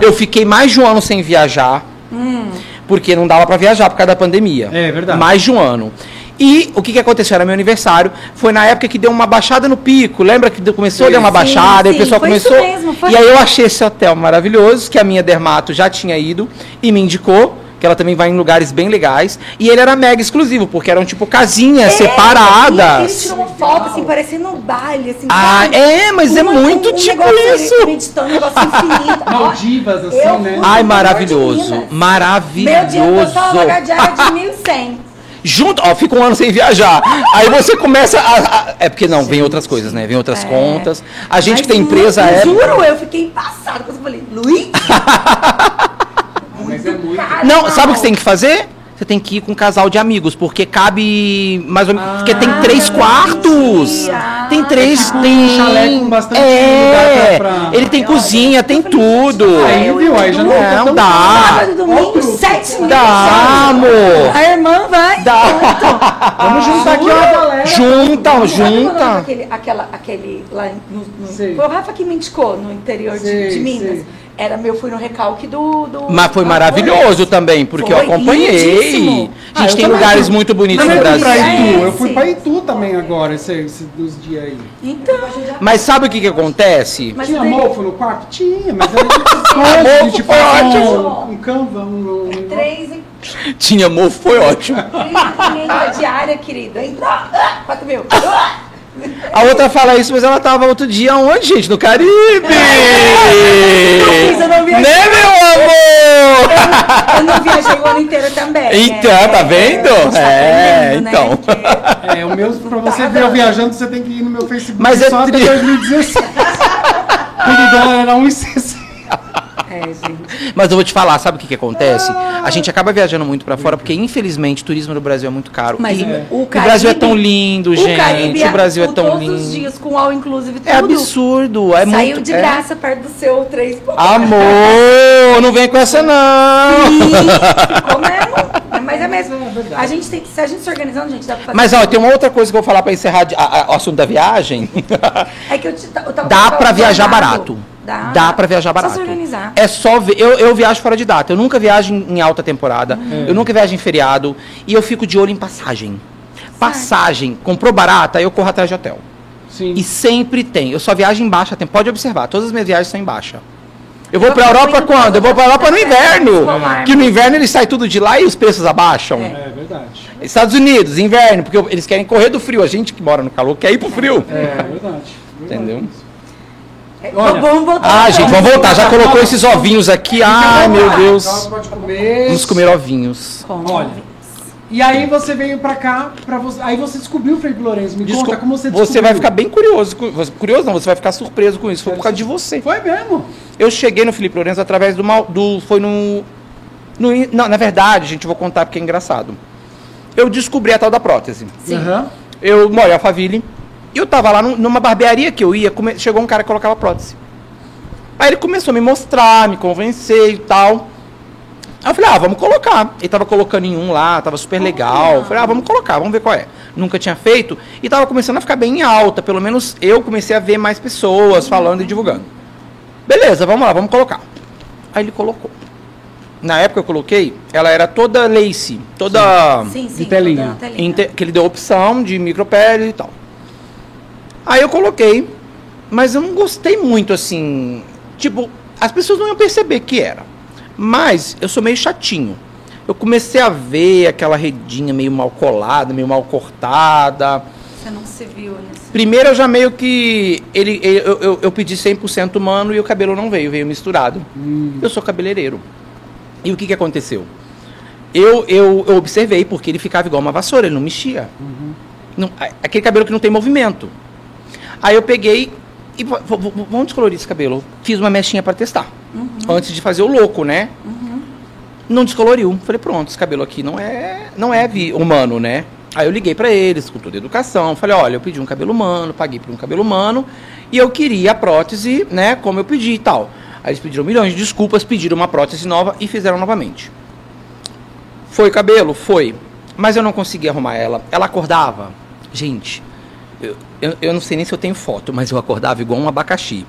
Eu fiquei mais de um ano sem viajar, Hum. porque não dava pra viajar por causa da pandemia. É verdade. Mais de um ano. E o que, que aconteceu? Era meu aniversário. Foi na época que deu uma baixada no pico. Lembra que começou a dar uma Sim, baixada e o sim, pessoal foi isso começou. mesmo, foi. E aí eu achei esse hotel maravilhoso, que a minha dermato já tinha ido e me indicou. Que ela também vai em lugares bem legais. E ele era mega exclusivo, porque eram tipo casinhas É, E ele separadas. tirou uma foto, assim, parecendo um baile, assim. Ah, sabe? é, mas é Uma- muito um tipo negócio, isso. ele Meditando, um negócio infinito. [laughs] Maldivas, assim, eu né? Ai, maravilhoso. Minas. Meu dinheiro Maravilhoso. custava pagar diária de 1.100. Junto, ó, fica um ano sem viajar. Aí você começa a. a- é porque não, vem outras coisas, né? Vem outras É. contas. A gente que Mas tem empresa muito, é. Juro, eu fiquei passada quando eu falei, Luiz? [laughs] Mas é muito. caro, Não, sabe o que você tem que fazer? Você tem que ir com um casal de amigos, porque cabe mais ou menos. porque tem Ah, três quartos. dividir. Ah, tem três. legal. Tem. Um chalé com bastante é, lugar pra- pra- Ele tem Olha, cozinha, tem eu tudo. Aí, viu? Aí já não, Não, tão dá. Sábado, domingo, sete mil. Dá, amor. A irmã vai. Dá. Vamos juntar aqui uma galera. Junta, junta. Aquele, aquela, aquele lá no, no Sei. Foi o Rafa que me indicou no interior de- de, Minas. sei. Era meu, fui no recalque do. do Mas foi maravilhoso também, porque eu Foi acompanhei. lindíssimo. A Ah, gente eu tem lugares fui. muito bonitos no Brasil. Itu. Eu fui pra Itu também agora, esse, esse, dos dias aí. Então. Mas sabe o que, que acontece? Mas Tinha daí- mofo no quarto? Tinha, mas aí a [laughs] Mofo gente tipo foi um, um canva, um... um- Três e Tinha mofo, foi ótimo. três e diária, querida. Entrou. Ah, quatro mil. Ah. A outra fala isso, mas ela tava outro dia onde, gente? No Caribe! eu não Né, meu amor? Eu não viajei o ano inteiro também. Então, né? tá vendo? Tá É, né? então. É, o meu, pra você Tá ver eu viajando, você tem que ir no meu Facebook Mas é só até tri- 2016. Quando o dólar era 1,60. É, gente. Mas eu vou te falar, sabe o que, que acontece? A gente acaba viajando muito pra fora, porque infelizmente o turismo no Brasil é muito caro. Mas e o, o Brasil é tão lindo, o gente. Caribe o Brasil é tão todos lindo. os dias com all inclusive tudo. É absurdo. É Saiu muito, de é. graça perto do seu três. Amor, não vem com essa não. Sim. Mas é mesmo. A gente tem que, se a gente se organizando, gente, dá pra fazer. Mas ó, tem uma outra coisa que eu vou falar pra encerrar de- a- a- o assunto da viagem. É que eu, te, eu tava Dá pra viajar barato. Dá, Dá pra viajar Só barato. se organizar. É só ver. Eu, eu viajo fora de data. Eu nunca viajo em, alta temporada. Eu nunca viajo em feriado. E eu fico de olho em passagem. Passagem. Comprou barata, eu corro atrás de hotel. Sim. E sempre tem. Eu só viajo em baixa tempo. Pode observar, todas as minhas viagens são em baixa. Eu vou pra tô Europa quando? Eu vou pra Europa no inverno. Que no inverno eles saem tudo de lá e os preços abaixam. É. É verdade. Estados Unidos, inverno, porque eles querem correr do frio. A gente que mora no calor quer ir pro frio. É verdade. Entendeu? É, Olha. vamos voltar. Ah, gente, vamos voltar. Já colocou esses ovinhos aqui. Ai, meu Deus. Então, Pode comer. Vamos comer ovinhos. Olha. E aí você veio pra cá, pra você, aí você descobriu o Felipe Lourenço. Me Desculpa, conta como você descobriu. você vai ficar bem curioso. Curioso não, você vai ficar surpreso com isso. Foi por causa de você. Foi mesmo? Eu cheguei no Felipe Lourenço através do mal. Do, foi no. no não, na verdade, gente, eu vou contar porque é engraçado. Eu descobri a tal da prótese. Sim. Aham. Eu moro em Alphaville. E eu tava lá num- numa barbearia que eu ia, chegou um cara que colocava prótese. Aí ele começou a me mostrar, me convencer e tal. Aí eu falei, ah, vamos colocar. Ele tava colocando em um lá, tava super legal. Eu falei, ah, vamos colocar, vamos ver qual é. Nunca tinha feito. E tava começando a ficar bem em alta. Pelo menos eu comecei a ver mais pessoas falando e divulgando. Beleza, vamos lá, vamos colocar. Aí ele colocou. Na época eu coloquei, ela era toda lace, toda Sim, sim. De telinha. toda telinha. inte- que ele deu opção de micropele e tal. Aí eu coloquei, mas eu não gostei muito assim. Tipo, as pessoas não iam perceber que era. Mas eu sou meio chatinho. Eu comecei a ver aquela redinha meio mal colada, meio mal cortada. Você não se viu nesse. Primeiro eu já meio que. Ele, ele- eu, eu, eu pedi 100% humano e o cabelo não veio, veio misturado. Hum. Eu sou cabeleireiro. E o que, que aconteceu? Eu, eu, eu observei, porque ele ficava igual uma vassoura, ele não mexia. Não- a- aquele cabelo que não tem movimento. Aí eu peguei e vamos descolorir esse cabelo. Fiz uma mechinha para testar. Antes de fazer o louco, né? Não descoloriu. Falei, pronto, esse cabelo aqui não é, não é humano, né? Aí eu liguei pra eles com toda a educação. Falei, olha, eu pedi um cabelo humano, paguei por um cabelo humano e eu queria a prótese, né, como eu pedi e tal. Aí eles pediram milhões de desculpas, pediram uma prótese nova e fizeram novamente. Foi cabelo? Foi. Mas eu não consegui arrumar ela. Ela acordava. Gente, eu, eu, eu não sei nem se eu tenho foto, mas eu acordava igual um abacaxi.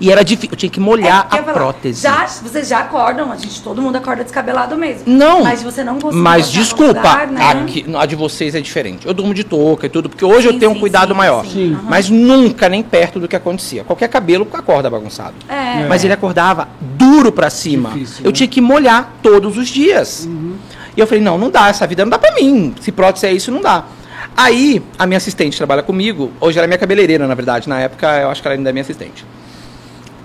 E era difícil, eu tinha que molhar É, a prótese. Já, vocês já acordam, a gente, todo mundo acorda descabelado mesmo. Não. Mas você não conseguiu Mas desculpa, lugar, né? aqui, a de vocês é diferente. Eu durmo de touca e tudo, porque hoje eu Sim, tenho um sim, cuidado sim, maior. sim. Mas nunca nem perto do que acontecia. Qualquer cabelo acorda bagunçado. É. Mas ele acordava duro pra cima. Difícil, eu né? tinha que molhar todos os dias. E eu falei, não, não dá, essa vida não dá pra mim. Se prótese é isso, não dá. Aí, a minha assistente trabalha comigo. Hoje ela é minha cabeleireira, na verdade. Na época, eu acho que ela ainda é minha assistente.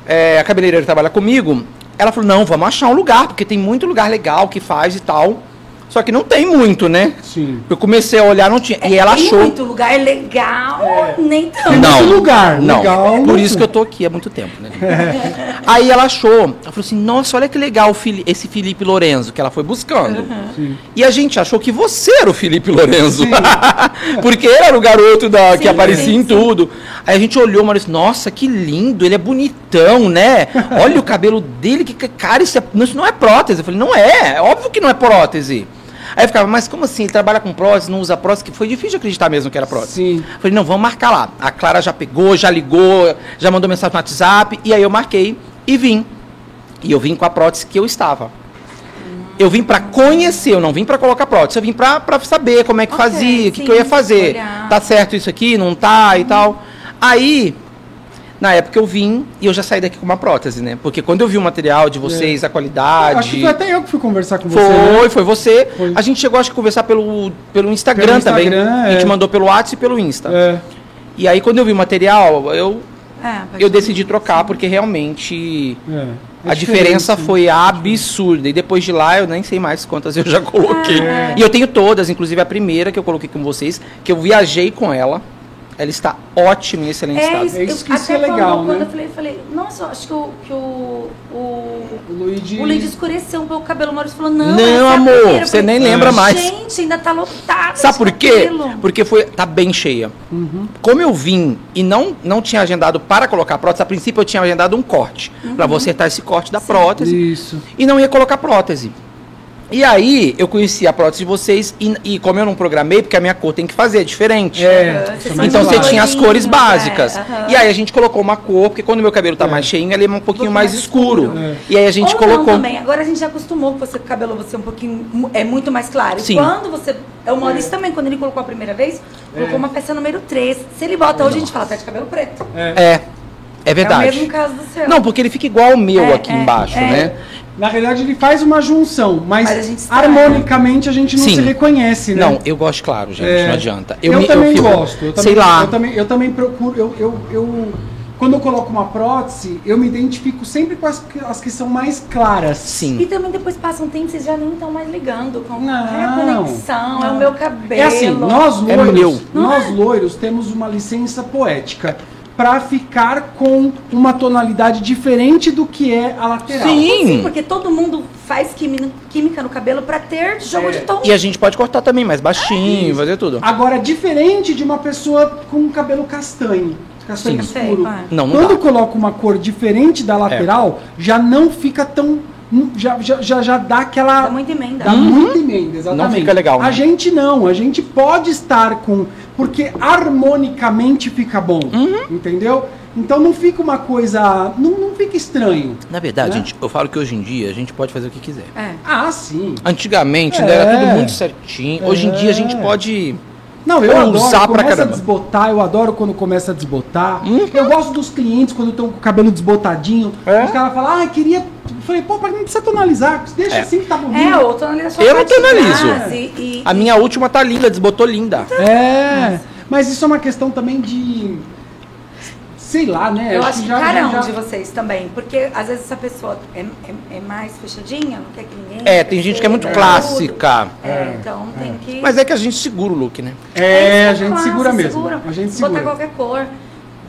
É, a cabeleireira trabalha comigo. Ela falou, não, vamos achar um lugar, porque tem muito lugar legal que faz e tal. Só que não tem muito, né? Sim. Eu comecei a olhar, não tinha. E ela Tem achou. muito lugar legal, nem tanto. Tem Não, muito lugar, não. legal, Por não. isso que eu tô aqui há muito tempo, né? [laughs] Aí ela achou, ela falou assim, nossa, olha que legal o Fili- esse Felipe Lorenzo, que ela foi buscando. Sim. E a gente achou que você era o Felipe Lorenzo. [laughs] Porque ele era o garoto da, que Sim, aparecia sim, em sim. tudo. Aí a gente olhou, mas nossa, que lindo, ele é bonitão, né? Olha o cabelo dele, que cara, isso, é- isso não é prótese. Eu falei, não é, é óbvio que não é prótese. Aí eu ficava, mas como assim? Ele trabalha com prótese, não usa prótese? Que foi difícil de acreditar mesmo que era prótese. Sim. Falei, não, vamos marcar lá. A Clara já pegou, já ligou, já mandou mensagem no WhatsApp, e aí eu marquei e vim. E eu vim com a prótese que eu estava. Eu vim pra conhecer, eu não vim pra colocar prótese, eu vim pra pra saber como é que Ok, fazia, o que, que eu ia fazer. olhar. Tá certo isso aqui, não tá e tal. Aí, na época eu vim e eu já saí daqui com uma prótese, né? Porque quando eu vi o material de vocês, a qualidade. Acho que foi até eu que fui conversar com você. Foi, né? foi você. Foi. A gente chegou acho que a conversar pelo, pelo Instagram, Pelo também. Instagram, A gente é. mandou pelo WhatsApp e pelo Insta. É. E aí quando eu vi o material, eu, É, eu decidi trocar, porque realmente é. É a diferença diferente. foi absurda. E depois de lá eu nem sei mais quantas eu já coloquei. É. E eu tenho todas, inclusive a primeira que eu coloquei com vocês, que eu viajei com ela. Ela está ótima em excelente É estado. isso, É isso eu- que isso até é legal, quando, né? quando eu falei, eu falei, nossa, eu acho que o, que o, o, O Luigi... o Luiz escureceu um pouco o cabelo. O Maurício falou, não, Não, é amor, primeira. Eu você falei, nem lembra mais. Gente, ainda tá lotado Sabe por quê? cabelo." Porque foi, tá bem cheia. Uhum. Como eu vim e não, não tinha agendado para colocar prótese, a princípio eu tinha agendado um corte. Pra você acertar esse corte da prótese. Isso. E não ia colocar prótese. E aí, eu conheci a prótese de vocês e, e como eu não programei, porque a minha cor tem que fazer, é diferente. É. Então você tinha as cores colorinhos, básicas. é. E aí a gente colocou uma cor, porque quando meu cabelo tá É. mais cheinho, ele é um pouquinho pouquinho mais mais escuro. escuro. É. E aí a gente Ou colocou. Não, também. Agora a gente já acostumou com você, com o cabelo você um pouquinho é muito mais claro. Sim. Quando você. O Maurício também, quando ele colocou a primeira vez, colocou É. uma peça número 3. Se ele bota hoje, a gente fala, tá de cabelo preto. É. É, verdade. É o mesmo caso do seu. Não, porque ele fica igual o meu É, aqui é, embaixo, é. né? Na realidade, ele faz uma junção, mas, Mas a harmonicamente a gente não Sim. se reconhece, né? Não, eu gosto claro, gente, É. não adianta. Eu, me- também fico- gosto. Eu sei também, lá. Eu também, eu também procuro. Eu, eu, eu- quando eu coloco uma prótese, eu me identifico sempre com as, que- as que são mais claras. Sim. E também depois passa um tempo, vocês já nem estão mais ligando. Com... Não. É a conexão, é o meu cabelo. É assim, nós É loiros, meu. nós Não loiros temos uma licença poética para ficar com uma tonalidade diferente do que é a lateral. Sim. Sim, porque todo mundo faz química, no cabelo pra ter jogo É. de tom. E a gente pode cortar também mais baixinho, fazer tudo. Agora, diferente de uma pessoa com cabelo castanho, castanho Sim. escuro. Sei. Não, não Quando dá. coloca uma cor diferente da lateral, já não fica tão. Já, já, já, já dá aquela. Dá muita emenda. Dá muita emenda, exatamente. Não fica legal, A né? gente não, a gente pode estar com. Porque harmonicamente fica bom. Uhum. Entendeu? Então não fica uma coisa. Não, não fica estranho. Na verdade, Né? gente, eu falo que hoje em dia a gente pode fazer o que quiser. É. Ah, sim. Antigamente É. era tudo muito certinho. Hoje em dia a gente É. pode. Não, eu adoro, usar começa a caramba. Uhum. desbotar, eu adoro quando começa a desbotar. Eu gosto dos clientes quando estão com o cabelo desbotadinho. É? Os caras falam, ah, eu queria. Eu falei, pô, mas não precisa tonalizar, deixa É. assim que tá bonito. É, ou tonalização Eu não tonalizo. base E, e, A minha última tá linda, desbotou linda. É, mas isso é uma questão também de. Sei lá, né? Eu acho que já- carão já- de vocês também. Porque às vezes essa pessoa é, é, é mais fechadinha, não quer que ninguém. É, tem gente que é muito clássica. tudo. É, então tem que. Mas é que a gente segura o look, né? É, a isso, gente classe, segura mesmo. segura. A gente Botar segura. qualquer cor.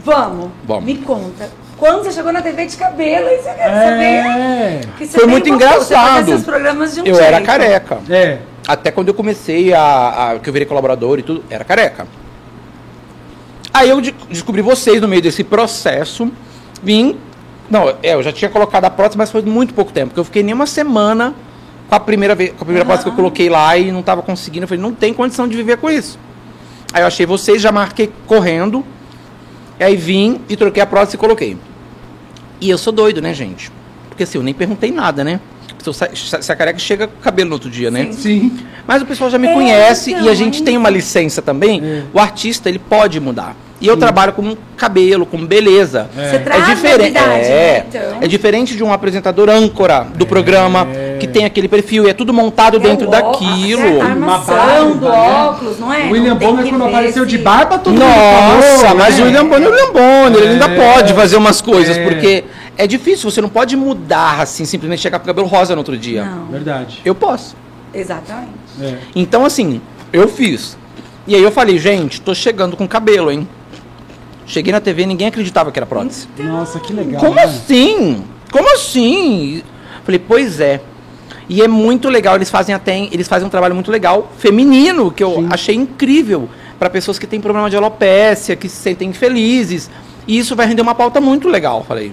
Vamos. Vamos. Me conta. Quando você chegou na TV de cabelo, isso eu quero É. saber. Porque você Foi muito Você engraçado. seus programas de um Eu jeito. era careca. É. Até quando eu comecei a, a- que eu virei colaborador e tudo, era careca. Aí eu de- descobri vocês no meio desse processo. Vim. Não, é, eu já tinha colocado a prótese, mas foi muito pouco tempo. Porque eu fiquei nem uma semana com a primeira vez, com a primeira prótese que eu coloquei lá e não estava conseguindo. Eu falei, não tem condição de viver com isso. Aí eu achei vocês, já marquei correndo. E aí vim e troquei a prótese e coloquei. E eu sou doido, né, gente? Porque assim, eu nem perguntei nada, né? Se, eu sa- se a careca chega com o cabelo no outro dia, né? Sim. Sim. Mas o pessoal já me É, conhece então, e a gente é tem uma isso. licença também. É. O artista, ele pode mudar. E eu trabalho com cabelo, com beleza. Você traz diferente. novidade, É, né, então? é diferente de um apresentador âncora do programa, que tem aquele perfil, e é tudo montado dentro É o ó- daquilo. A Uma armação barba, do óculos, não é? William Bonner, quando apareceu de barba, todo mundo Nossa, mas né? o William Bonner é o William Bonner, ele ainda É. pode fazer umas coisas, É. porque é difícil, você não pode mudar assim, simplesmente chegar com o cabelo rosa no outro dia. Não, Verdade. Eu posso. exatamente. É. Então, assim, eu fiz. E aí eu falei, gente, tô chegando com cabelo, hein? Cheguei na TV e ninguém acreditava que era prótese. Nossa, que legal. Como né? assim? Como assim? Falei, pois é. E é muito legal, eles fazem até, eles fazem um trabalho muito legal, feminino, que eu Sim. achei incrível para pessoas que têm problema de alopécia, que se sentem infelizes. E isso vai render uma pauta muito legal, falei.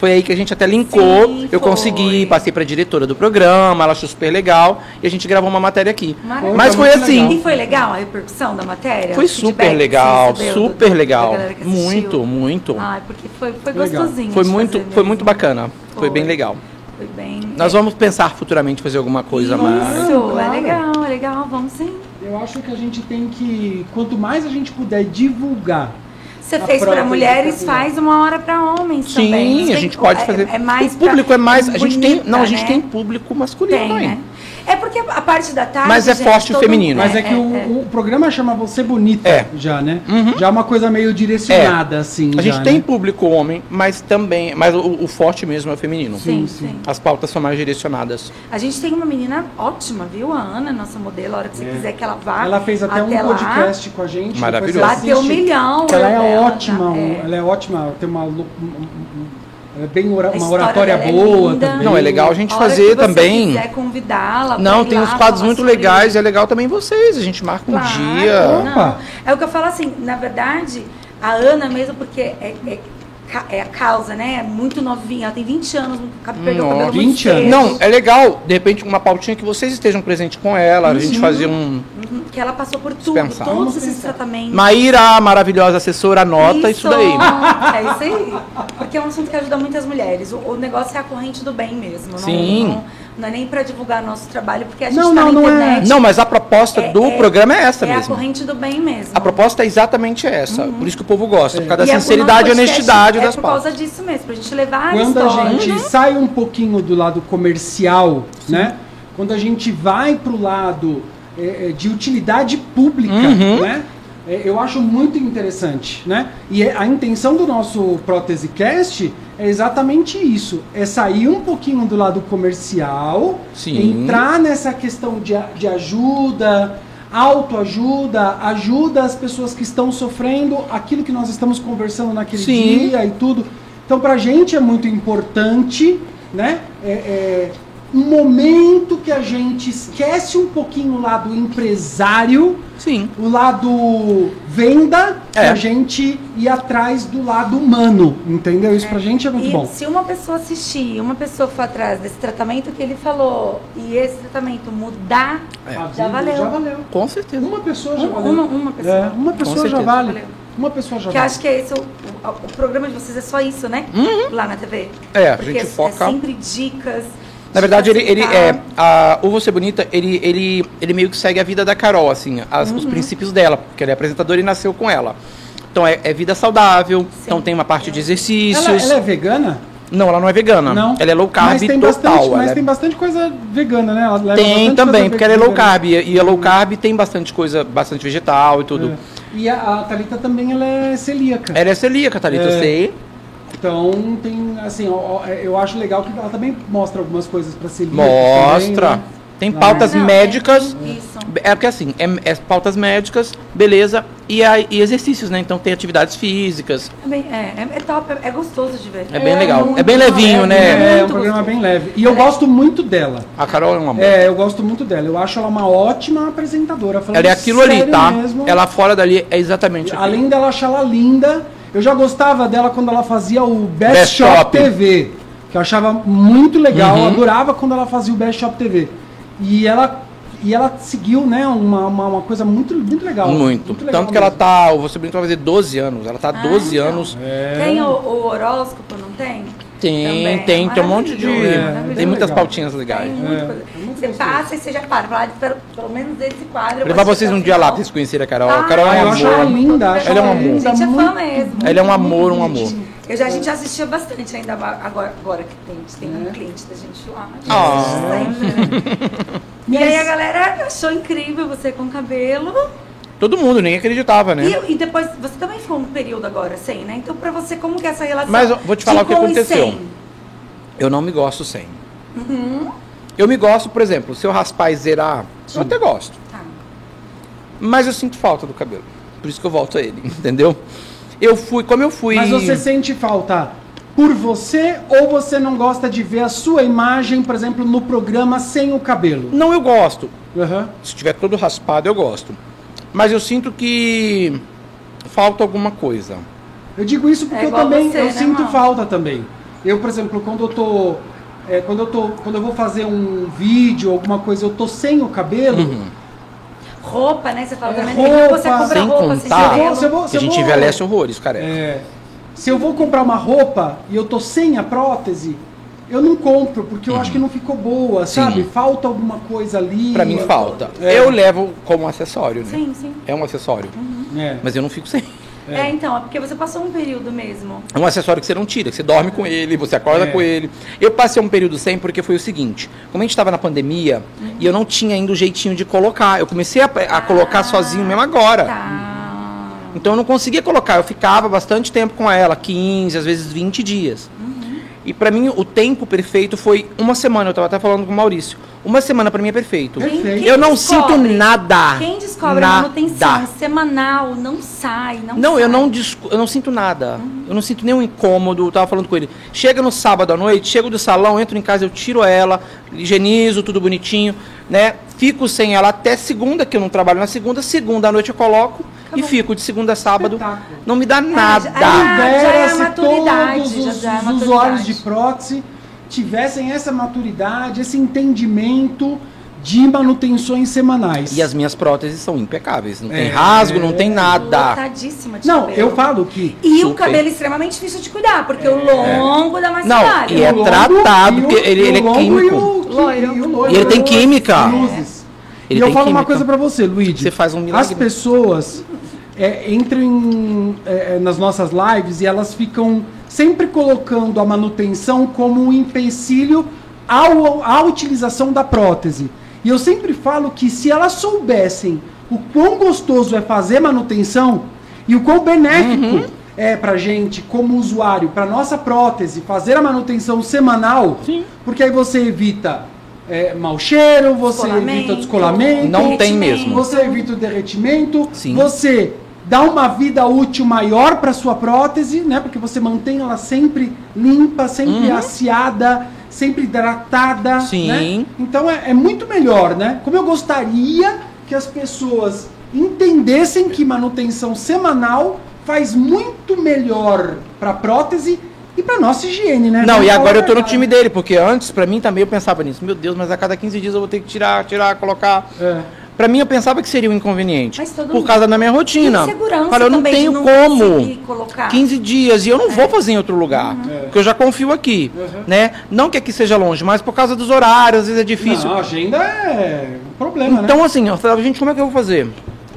Foi aí que a gente até linkou, Sim, eu foi. consegui, passei para diretora do programa, ela achou super legal e a gente gravou uma matéria aqui. Maravilhoso. Mas foi assim, legal. E foi legal a repercussão da matéria? foi super legal, do- super da legal. Muito, muito. Ai, porque foi, foi Legal. gostosinho. Foi muito, foi mesmo. muito bacana. Foi bem Foi. legal. Foi bem. Nós é, vamos pensar futuramente fazer alguma coisa Isso, mais. é Claro. legal, é legal, vamos sim. Eu acho que a gente tem que, quanto mais a gente puder divulgar, Você A fez para mulheres, faz uma hora para homens Sim, também. Você a tem gente pode é- fazer. É, mais o público pra- é mais. A gente tem. bonita, Não, a gente né? tem público masculino Tem, também. né? É porque a parte da tarde. Mas é gente, forte o feminino. mas é, que é, o, é. o programa chama Você Bonita É. já, né? Uhum. Já é uma coisa meio direcionada, assim. A já, gente tem né? público homem, mas também. Mas o, o forte mesmo é o feminino. Sim, Sim, sim. As pautas são mais direcionadas. A gente tem uma menina ótima, viu? A Ana, nossa modelo, a hora que você É. quiser que ela vá. Ela fez até, um lá. podcast com a gente. Maravilhoso. Bateu um milhão. ela é dela, ótima, tá? É. ela é ótima, tem uma, é bem ora- uma oratória é boa linda. também. Não, é legal a gente A fazer que você também. quiser convidá-la. Não, tem lá uns quadros muito sobre legais e é legal também vocês. A gente marca um Claro, dia. não. É o que eu falo assim, na verdade, a Ana mesmo, porque é, é, é a causa, né? É muito novinha, ela tem 20 anos, perdeu o Nossa. cabelo muito 20 anos. cedo. Não, é legal, de repente, uma pautinha que vocês estejam presentes com ela, a gente fazer um. Uhum, Que ela passou por tudo, Dispensar. todos Vamos esses pensar. tratamentos. Maíra, a maravilhosa assessora, anota isso, daí. [laughs] É isso aí. Porque é um assunto que ajuda muitas mulheres. O, o negócio é a corrente do bem mesmo. não- Sim. Não, não é nem pra divulgar nosso trabalho, porque a gente Não, tá não, na não é. internet. Não, mas a proposta É- do é- programa é essa é a mesmo. corrente do bem mesmo. A proposta é exatamente essa. Por isso que o povo gosta, por causa E da é- o sinceridade e honestidade é das por pautas. causa disso mesmo, pra gente levar Quando a a história. gente sai um pouquinho do lado comercial, né? Quando a gente vai pro lado é, é, de utilidade pública, Uhum. né? É, eu acho muito interessante, né? E é- a intenção do nosso Prótese Cast é exatamente isso: é sair um pouquinho do lado comercial, Sim. entrar nessa questão de, de ajuda, autoajuda, ajuda as pessoas que estão sofrendo aquilo que nós estamos conversando naquele Sim. dia e tudo. Então, pra gente é muito importante, né? É, é, um momento que a gente esquece um pouquinho o lado empresário, Sim. o lado venda, É. pra gente ir atrás do lado humano, entendeu? Isso pra gente é muito E bom. se uma pessoa assistir, uma pessoa for atrás desse tratamento que ele falou, e esse tratamento mudar, É. A já vida valeu. Já valeu. Com certeza. Uma pessoa já valeu. uma- uma pessoa. É, uma pessoa já vale. Valeu. Uma pessoa já Que acho que é esse o, o, o programa de vocês é só isso, né? Lá na TV. É, a Porque gente é, foca. é sempre dicas. Na verdade, ele, ele é. A, o Você Bonita, ele, ele, ele meio que segue a vida da Carol, assim, as- Uhum. os princípios dela, porque ela é apresentadora e nasceu com ela. Então é, é vida saudável, então tem uma parte de exercícios. Ela, ela é vegana? Não, ela não é vegana. Não. Ela é low carb mas tem total. Bastante, mas é- tem bastante coisa vegana, né? Ela leva Tem também, porque ela é low carb. E a low carb tem bastante coisa, bastante vegetal e tudo. É. E a, a Thalita também ela é celíaca. Ela é celíaca, Thalita, eu É. sei. Então tem, assim, ó, ó, eu acho legal que ela também mostra algumas coisas pra celíacos Mostra. também, né? Tem pautas Não, é médicas. Isso. É porque assim, é, é pautas médicas, beleza. E, aí, e exercícios, né? Então tem atividades físicas. É, bem- é, é- é top, é, é gostoso de ver. É bem legal. É bem levinho, né? É, é um programa gostoso. bem leve. E eu é- gosto muito dela. A Carol é um amor. É, eu gosto muito dela. Eu acho ela uma ótima apresentadora. Ela é aquilo ali, tá? mesmo. Ela fora dali é exatamente aquilo. Além dela achar ela linda, eu já gostava dela quando ela fazia o Best, Best Shop, Shop. TV. Que eu achava muito legal, Uhum. eu adorava quando ela fazia o Best Shop TV. E ela, e ela seguiu, né, uma, uma, uma coisa muito, muito legal. Muito. legal Tanto que ela tá. O sobrinho vai fazer 12 anos. Ela tá há Ah, 12 então. anos. É. Tem o, o horóscopo, não tem? Tem, Também. tem, tem um monte de. É, tem muitas legal. pautinhas legais. É, é Você passa e você já para. Fala, pelo, pelo menos desse quadro. Vou levar vocês um dia lá pra vocês conhecerem a Carol. Ah, a Carol Ah, é um amor. linda. acho Ela é um amor. linda, Gente, é fã mesmo. Ela é um amor, um amor. Eu já, a gente já assistia bastante ainda agora, agora que tem, tem um cliente da gente lá. A gente Ah. assiste sempre, né? [laughs] E aí a galera achou incrível você com cabelo. Todo mundo, nem acreditava, né? E, e depois, você também ficou um período agora sem, né? Então pra você, como que é essa relação? Mas eu vou te falar o que aconteceu. sem? Eu não me gosto sem. Uhum. Eu me gosto, por exemplo, se eu raspar e zerar, eu até gosto. Tá. Mas eu sinto falta do cabelo. Por isso que eu volto a ele, [laughs] entendeu? Eu fui, como eu fui. Mas você sente falta por você ou você não gosta de ver a sua imagem, por exemplo, no programa sem o cabelo? Não, eu gosto. Aham. Se tiver todo raspado, eu gosto. Mas eu sinto que falta alguma coisa. Eu digo isso porque É eu também você, eu né, sinto Mal? falta também. Eu, por exemplo, quando eu tô é, quando eu tô quando eu vou fazer um vídeo, alguma coisa, eu tô sem o cabelo. Uhum. Roupa, né? Você fala É, também. roupa, você compra sem roupa, sem contar cabelo. Se eu vou- Que a gente vou- envelhece horrores, cara. É, se eu vou comprar uma roupa e eu tô sem a prótese, eu não compro porque eu acho que não ficou boa, sabe? Falta alguma coisa ali. Pra mim falta. É. Eu levo como acessório, né? Sim, sim. É um acessório. É. Mas eu não fico sem. É. então, é porque você passou um período mesmo. É um acessório que você não tira, que você dorme com ele, você acorda É. com ele. Eu passei um período sem porque foi o seguinte: como a gente estava na pandemia e eu não tinha ainda o jeitinho de colocar, eu comecei a, a colocar Ah, sozinho mesmo agora. Tá. Então eu não conseguia colocar, eu ficava bastante tempo com ela, 15, às vezes 20 dias. E pra mim o tempo perfeito foi uma semana, eu tava até falando com o Maurício. Uma semana pra mim é perfeito. Quem- quem Eu não descobre? sinto nada. Quem descobre a Nada. manutenção semanal não sai, não Não, sai. eu não, eu não sinto nada. Eu não sinto nenhum incômodo. Eu tava falando com ele. Chega no sábado à noite, chego do salão, entro em casa, eu tiro ela, higienizo, tudo bonitinho, né? Fico sem ela até segunda, que eu não trabalho na segunda. Segunda à noite eu coloco e Acabou. fico de segunda a sábado. Espetáculo. Não me dá já- nada. Ah, já é Dera a maturidade, todos já- os, já é a os maturidade. usuários de prótese tivessem essa maturidade, esse entendimento de manutenções semanais. E as minhas próteses são impecáveis. Não tem É. rasgo, não tem nada. Lotadíssima de Não, cabelo. eu falo que E o Super. cabelo é extremamente difícil de cuidar, porque o longo dá mais Não, trabalho. e é o tratado, o- porque ele- o ele é longo químico. E, o, Loiro. e o loiro. E ele tem química. Luzes. Ele e eu tem falo uma química. coisa pra você, Luigi. Você faz um milagre. As pessoas é, entram em, é, nas nossas lives e elas ficam sempre colocando a manutenção como um empecilho ao, à utilização da prótese. E eu sempre falo que se elas soubessem o quão gostoso é fazer manutenção e o quão benéfico Uhum. é pra gente, como usuário, pra nossa prótese, fazer a manutenção semanal, Sim. porque aí você evita é, mau cheiro, você evita descolamento, Não tem mesmo. você evita o derretimento, Sim. você dá uma vida útil maior para sua prótese, né? Porque você mantém ela sempre limpa, sempre Uhum. aciada, sempre hidratada. Sim. né? Então é, é muito melhor, né? Como eu gostaria que as pessoas entendessem que manutenção semanal faz muito melhor para prótese e para nossa higiene, né? Não, e agora eu tô no time dele, porque antes, pra mim também eu pensava nisso. Meu Deus, mas a cada 15 dias eu vou ter que tirar, tirar, colocar. É. Pra mim eu pensava que seria um inconveniente. Mas todo por mundo- causa da minha rotina. Tem segurança Falei, eu não tenho não como. conseguir colocar. 15 dias e eu não vou fazer em outro lugar. É. Porque eu já confio aqui. Uhum. Né? Não que aqui seja longe, mas por causa dos horários, às vezes é difícil. Não, a agenda é um problema, Então, né? assim, eu falava, gente, como é que eu vou fazer?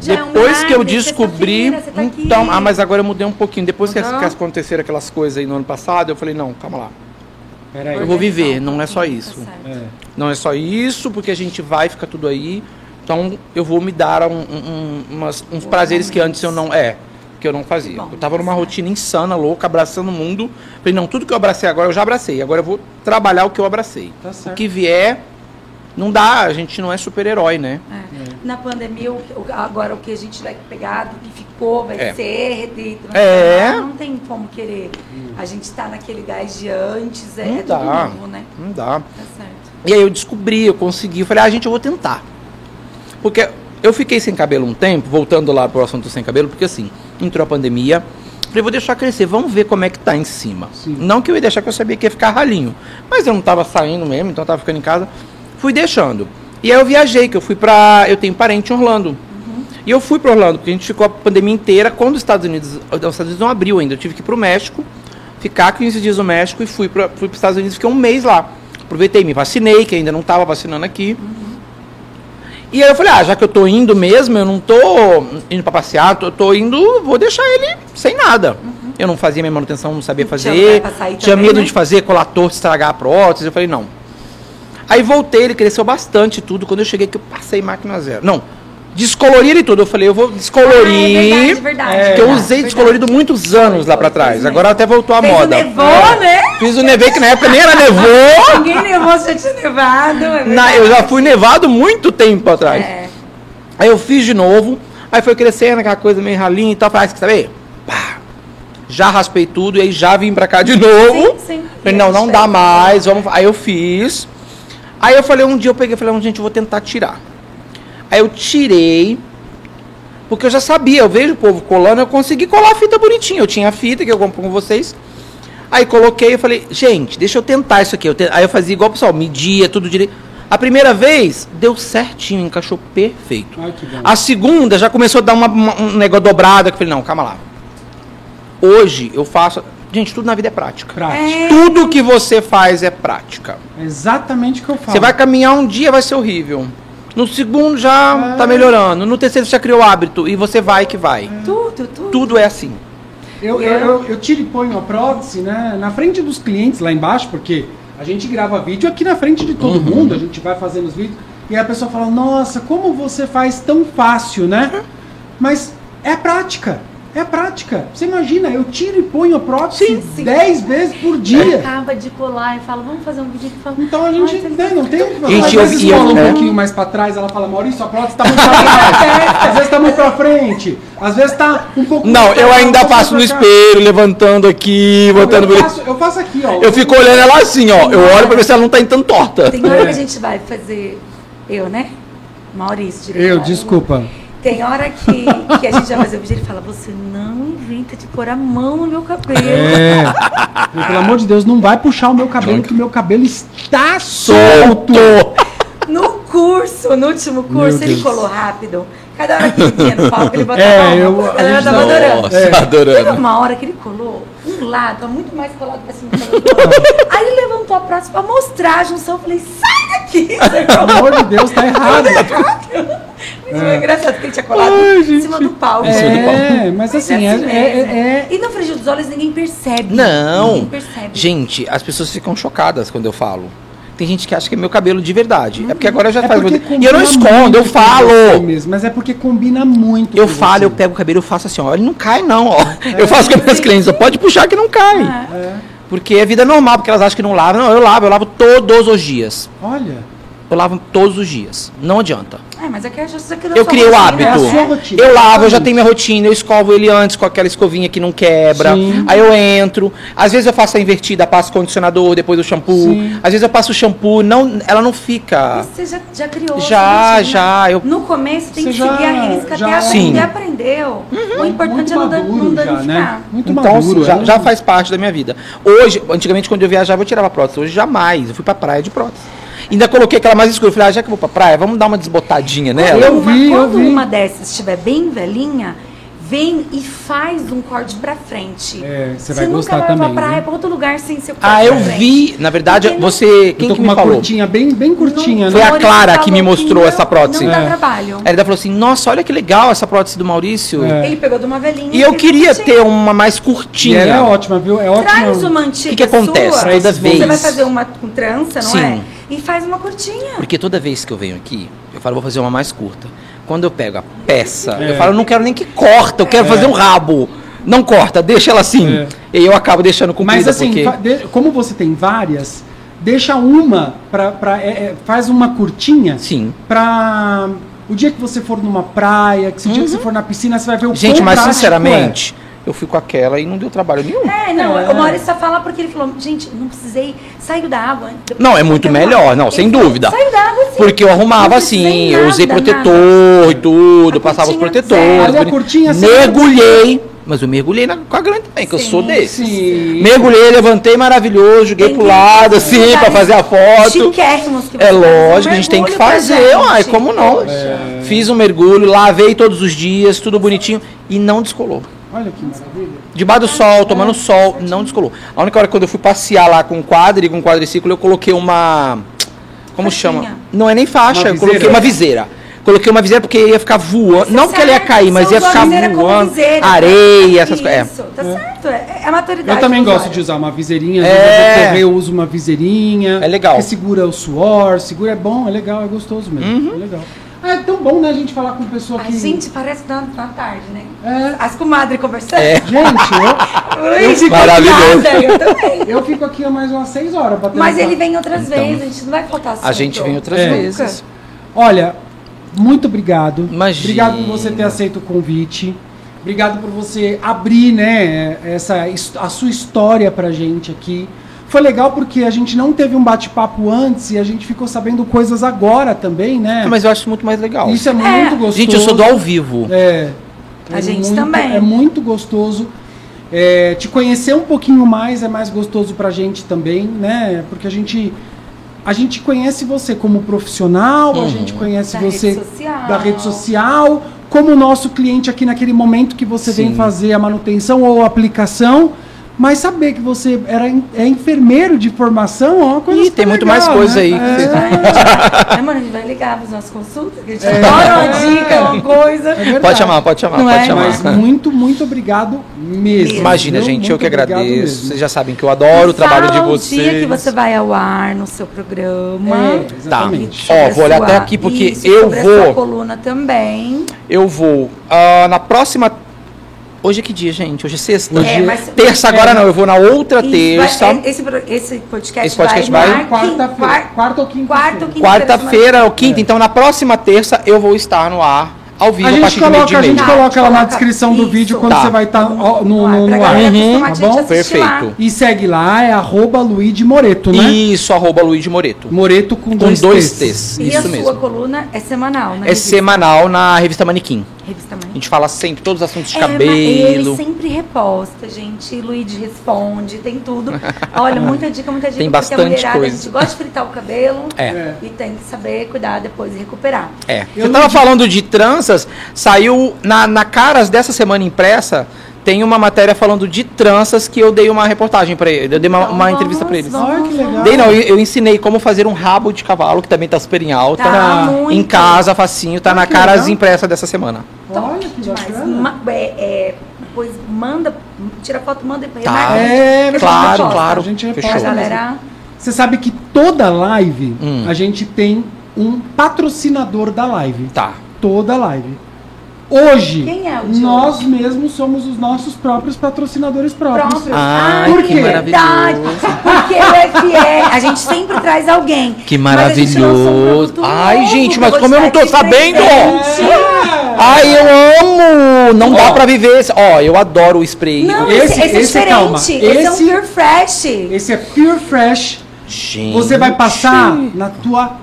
Já é um Depois que eu milagre, descobri. você tá então, ah, mas agora eu mudei um pouquinho. Depois que, Uhum. que aconteceram aquelas coisas aí no ano passado, eu falei, não, calma lá. Peraí. Eu vou viver, não é só isso. Tá. É. Não é só isso, porque a gente vai ficar tudo aí. Então eu vou me dar um- um- um- umas- uns prazeres que antes eu não. É, que eu não fazia. Bom, eu tava numa rotina insana, louca, abraçando o mundo. Falei, não, tudo que eu abracei agora eu já abracei. Agora eu vou trabalhar o que eu abracei. Tá O que vier, não dá, a gente não é super-herói, né? É. na pandemia, o, o- agora o que a gente vai pegar, do que ficou, vai É. ser de É. Não tem como querer. A gente tá naquele gás de antes, é, Não é dá. tudo novo, né? Não dá. Tá certo. E aí eu descobri, eu consegui. Eu falei, ah, gente, eu vou tentar. Porque eu fiquei sem cabelo um tempo, voltando lá pro assunto sem cabelo, porque assim, entrou a pandemia. Falei, vou deixar crescer, vamos ver como é que tá em cima. Sim. Não que eu ia deixar, que eu sabia que ia ficar ralinho. Mas eu não tava saindo mesmo, então eu tava ficando em casa. Fui deixando. E aí eu viajei, que eu fui pra. Eu tenho parente em Orlando. E eu fui para Orlando, porque a gente ficou a pandemia inteira. Quando os Estados Unidos. Os Estados Unidos não abriu ainda. Eu tive que ir pro México, ficar 15 dias no México e fui para fui os Estados Unidos, fiquei um mês lá. Aproveitei, me vacinei, que ainda não estava vacinando aqui. E aí eu falei, ah, já que eu tô indo mesmo, eu não tô indo para passear, tô, tô indo, vou deixar ele sem nada. Eu não fazia minha manutenção, não sabia fazer. pra Tinha também, medo né? de fazer colar torto, estragar a prótese. Eu falei, não. Aí voltei, ele cresceu bastante tudo. Quando eu cheguei que eu passei máquina zero. Não, descolori ele tudo. Eu falei, eu vou descolorir. Ah, é verdade, verdade. Porque eu usei verdade. descolorido muitos anos lá pra trás. Agora até voltou a Fez o moda. nevô, né? Fiz o nevei, que na época nem era [laughs] nevou. Ninguém levou, você tinha nevado. é Na- eu já fui nevado muito tempo atrás. É. Aí eu fiz de novo, aí foi crescendo aquela coisa meio ralinha e tal. Falei, ah, quer saber? Pá, já raspei tudo e aí já vim pra cá de novo. Sim, sim. Falei, não, não dá mais, vamos. Aí eu fiz. Aí eu falei, um dia eu peguei e falei, "Não, gente, eu vou tentar tirar. Aí eu tirei, porque eu já sabia, eu vejo o povo colando, eu consegui colar a fita bonitinha. Eu tinha a fita que eu compro com vocês. Aí coloquei e falei, gente, deixa eu tentar isso aqui. Eu te- Aí eu fazia igual o pessoal, media tudo direito. A primeira vez deu certinho, encaixou perfeito. Ai, que bom. A segunda já começou a dar uma- uma- um negócio dobrado. Que eu falei, não, calma lá. Hoje eu faço. Gente, tudo na vida é prática. Prática. É. Tudo que você faz é prática. É exatamente o que eu falo. Você vai caminhar um dia, vai ser horrível. No segundo já É. tá melhorando. No terceiro você já criou hábito e você vai que vai. Tudo, tudo. Tudo é assim. Eu, eu, eu, eu tiro e ponho a prótese né, na frente dos clientes lá embaixo, porque a gente grava vídeo aqui na frente de todo mundo, a gente vai fazendo os vídeos, e a pessoa fala, nossa, como você faz tão fácil, né? Mas é prática, é prática. Você imagina, eu tiro e ponho a prótese Sim, sim. 10 vezes por dia. Acaba de colar e fala, vamos fazer um vídeo que fala. Então a gente né, não tem o que fazer. Gente, Às eu- vezes cola um é. pouquinho mais pra trás, ela fala, Maurício, a prótese tá muito pra trás. [laughs] Às vezes tá muito pra frente. Às vezes tá um pouco Não, eu ainda faço no espelho, levantando aqui, botando. eu, faço, eu faço aqui, ó. Eu fico olhando ela assim, ó. Eu olho pra ver se ela não tá tão torta. Tem hora É. que a gente vai fazer. Eu, né? Maurício, diretor. Eu, desculpa. Tem hora que, que a gente vai fazer o vídeo e ele fala: Você não inventa de pôr a mão no meu cabelo. É. E, Pelo amor de Deus, não vai puxar o meu cabelo, que o meu cabelo está solto. No curso, no último curso, Meu ele Deus. colou rápido. Cada hora que ele vinha no palco, ele botava É, a mão. eu- a a gente tava tá- adorando. Nossa, É. Teve adorando. uma hora que ele colou um lado, tá muito mais colado pra cima do outro. Aí ele levantou a pra mostrar a junção. Eu falei, sai daqui! [laughs] Pelo amor de Deus, tá errado. Mas foi engraçado porque ele tinha colado Ai, em cima do palco. É, mas assim, é, assim é- mesmo. é- E no frigir dos olhos ninguém percebe. Não. Ninguém percebe. Gente, as pessoas ficam chocadas quando eu falo. Tem gente que acha que é meu cabelo de verdade. É porque agora eu já é faço. porque E eu não escondo, eu falo. mesmo, mas é porque combina muito. Eu com falo, você. eu pego o cabelo, eu faço assim, ó. Ele não cai, não, ó. Eu faço com as minhas sim. clientes, ó, pode puxar que não cai. É. Porque é vida normal, porque elas acham que não lavam. Não, eu lavo, eu lavo todos os dias. Olha, Eu lavo todos os dias. Não adianta. É, mas é que isso aqui Eu criei o hábito. É a sua rotina. Eu lavo, eu já tenho minha rotina, eu escovo ele antes com aquela escovinha que não quebra. Sim. Aí eu entro. Às vezes eu faço a invertida, passo condicionador, depois o shampoo. Sim. Às vezes eu passo o shampoo, não, ela não fica. Você já, já criou. Já, rotina. já, eu- No começo tem Você que já- seguir a risca já- até Sim. aprender, aprendeu. O importante muito é não, maduro não já, danificar. né? Muito então, maduro. assim, já, é. já faz parte da minha vida. Hoje, antigamente, quando eu viajava, eu tirava prótese. Hoje, jamais. Eu fui pra praia de prótese. Ainda coloquei aquela mais escura. Eu falei, ah, já que eu vou pra praia, vamos dar uma desbotadinha nela. Eu Uma- vi, eu quando vi. uma dessas estiver bem velhinha, vem e faz um corte pra frente. É, você vai nunca gostar vai também, pra praia, né? pra outro lugar sem ser corte Ah, eu vi. Na verdade, Porque não- você. Eu Quem tô que com me uma falou? curtinha bem, bem curtinha, Foi né? a Maurício Clara que me mostrou não- essa prótese. Não dá É. trabalho. Ela falou assim: Nossa, olha que legal essa prótese do Maurício. É. Ele pegou de uma velhinha. E eu queria ter uma mais E curtinha. ela é ótima, viu? É ótima. Traz uma antiga que que acontece? sua, Toda Você vez- vai fazer uma com trança, não Sim. é? E faz uma curtinha. Porque toda vez que eu venho aqui, eu falo, vou fazer uma mais curta. Quando eu pego a peça, É. eu falo, não quero nem que corta, eu quero fazer um rabo. Não corta, deixa ela assim. É. E eu acabo deixando comprida, Mas assim, porque... como você tem várias, deixa uma pra. pra é- é, faz uma curtinha Sim. pra O dia que você for numa praia, que se o dia que você for na piscina, você vai ver o Gente, mas sinceramente, eu fui com aquela e não deu trabalho nenhum. É, não, É. o Maurício só fala porque ele falou, gente, não precisei, saiu da água. Não, é muito Eu- melhor, não, ele sem falou, dúvida. Saiu da água sim. Porque eu arrumava Não assim, precisei eu usei nada, protetor e tudo, A passava os protetores. zero. Ali a boni- curtinha mergulhei, mas eu mergulhei na, com a grande também, que eu Sim, sou desse. Sim. Mergulhei, levantei maravilhoso, joguei Tem pro lado assim pra fazer a foto. É um lógico, a gente tem que fazer, uai, como não? Poxa. Fiz um mergulho, lavei todos os dias, tudo bonitinho e não descolou. Olha que maravilha. Debaixo do sol, tomando sol, não descolou. A única hora que quando eu fui passear lá com quadro e com quadriciclo, eu coloquei uma. Como Faixinha. chama? Não é nem faixa, Uma eu coloquei uma viseira. Coloquei uma viseira porque ia ficar voando. Não porque ela ia cair, mas você ia ficar voando. viseira? Areia, essas coisas. Isso, tá certo. É, é a maturidade. Eu também gosto de usar uma viseirinha. É. correr, eu uso uma viseirinha. É legal. Que segura o suor, segura, é bom, é legal, é gostoso mesmo. Uhum. É legal. Ah, é tão bom, né, a gente falar com pessoa Ai, que... gente, parece na, na tarde, né? É. As comadres conversando. É. Gente, eu, [laughs] Ui, eu fico Maravilhoso. Eu também. eu fico aqui há mais umas seis horas batendo Mas ele vem outras Então, vezes, a gente não vai faltar assunto. A gente vem outras É. vezes. Olha, muito obrigado. Imagina. Obrigado por você ter aceito o convite. Obrigado por você abrir, né, essa, a sua história pra gente aqui. Foi legal porque a gente não teve um bate-papo antes e a gente ficou sabendo coisas agora também, né? Mas eu acho muito mais legal. Isso é muito É. gostoso. Gente, eu sou do ao vivo. É. A É gente muito- também. É muito gostoso. É, te conhecer um pouquinho mais é mais gostoso pra gente também, né? Porque a gente a gente conhece você como profissional, a Uhum. gente conhece Da você rede da rede social, como nosso cliente aqui naquele momento que você vem Sim. fazer a manutenção ou a aplicação. Mas saber que você era, é enfermeiro de formação é uma coisa Ih, super tem muito legal, mais coisa né? aí. É, É, [laughs] mano, a gente vai ligar para as nossas consultas, que a gente adora uma dica, uma coisa. é. Pode chamar, pode chamar, Não pode é? chamar. Mas muito, muito obrigado mesmo. Imagina, viu? gente, eu Muito que obrigado agradeço. Vocês já sabem que eu adoro o trabalho de vocês. o dia que você vai ao ar no seu programa. É, Tá. Ó, vou olhar sua- até aqui porque Isso, eu vou- coluna também. Eu vou. ah, na próxima. Hoje é que dia, gente? Hoje é sexta. Hoje É, mas- Terça agora é. não, eu vou na outra terça. vai- é, esse, esse podcast, Esse podcast vai, vai- Quarta-feira. Quarta ou quinta? quarta ou quinta Quarta-feira ou quinta, É. então na próxima terça eu vou estar no ar, ao vivo, A a, gente coloca, de a gente. Tá, coloca lá na descrição do isso. vídeo quando Tá. você vai estar no, no, No ar, no ar. Uhum, a tá bom? Perfeito. E segue lá, é arroba Luigi Moreto, né? Isso, arroba Luiz de Moreto. Moreto com Com dois, dois T's. T's. E a Isso sua mesmo. coluna é semanal, né? É semanal na revista Manequim. Revista Mãe. A gente fala sempre todos os assuntos de É, cabelo. ele sempre reposta, gente. Luigi responde, tem tudo. [laughs] Olha, muita dica, muita dica. Tem porque bastante a mulherada, coisa. A gente gosta de fritar o cabelo É. e tem que saber cuidar depois e recuperar. É. Eu Eu tava falando de tranças, saiu na, na Caras dessa semana impressa, tem uma matéria falando de tranças que eu dei uma reportagem pra ele. Eu dei uma, Então uma vamos, entrevista pra eles. vamos, que legal. Dei não, eu, eu ensinei como fazer um rabo de cavalo, que também tá super em alta. Tá, muito. Em casa, facinho, tá Ah, na que Caras legal. impressa dessa semana. Olha que Demais. Ma- é, é, depois manda, tira foto, manda e Tá. remarca. É, gente claro, claro. A gente Fechou. Reposta mesmo. galera. Você sabe que toda live Hum. a gente tem um patrocinador da live. Tá. Toda live. Hoje, Quem é nós mesmos somos os nossos próprios patrocinadores próprios. próprio. Ai, Por que quê? Verdade. maravilhoso. Porque o FE, a gente sempre traz alguém. Que um maravilhoso. Ai, novo gente, que mas como eu não te dar tô sabendo. É. Ai, eu amo! Não dá Ó. pra viver. esse- Ó, eu adoro o spray. Não, Esse- esse, esse, esse, é diferente. calma. Esse, é um Esse- Pure Fresh. Esse é Pure Fresh. Gente. Você vai passar na tua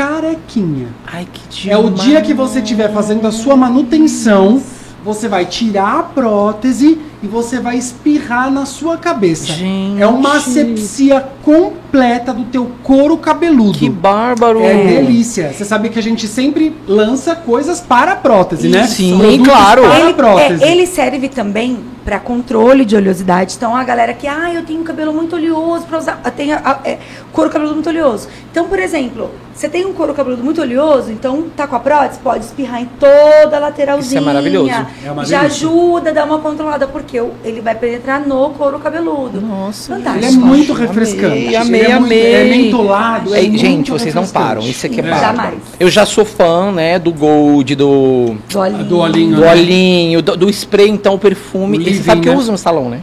carequinha. Ai, que É o dia que você estiver fazendo a sua manutenção, você vai tirar a prótese e você vai espirrar na sua cabeça. Gente. É uma asepsia completa do teu couro cabeludo. Que bárbaro. É delícia. Você sabe que a gente sempre lança coisas para a prótese, né? Sim, Produtos claro. Para a Ele, prótese. é, ele serve também para controle de oleosidade. Então a galera que, ah, eu tenho um cabelo muito oleoso para usar, ah, é, couro cabeludo muito oleoso. Então, por exemplo, você tem um couro cabeludo muito oleoso, então tá com a prótese, pode espirrar em toda a lateralzinha. Isso é maravilhoso. É uma Já ajuda a dar uma controlada porque o- ele vai penetrar no couro cabeludo. Nossa, Fantástico. Ele é muito Amei, refrescante. amei, Ele é muito- amei. É mentolado. é muito gente, vocês não param. Isso aqui é bárbaro. jamais. Eu já sou fã, né, do Gold, do, Do olhinho. Do olhinho. do né? olhinho, do, do spray, então, o perfume. O E você leave-in, sabe que eu né? uso no salão, né?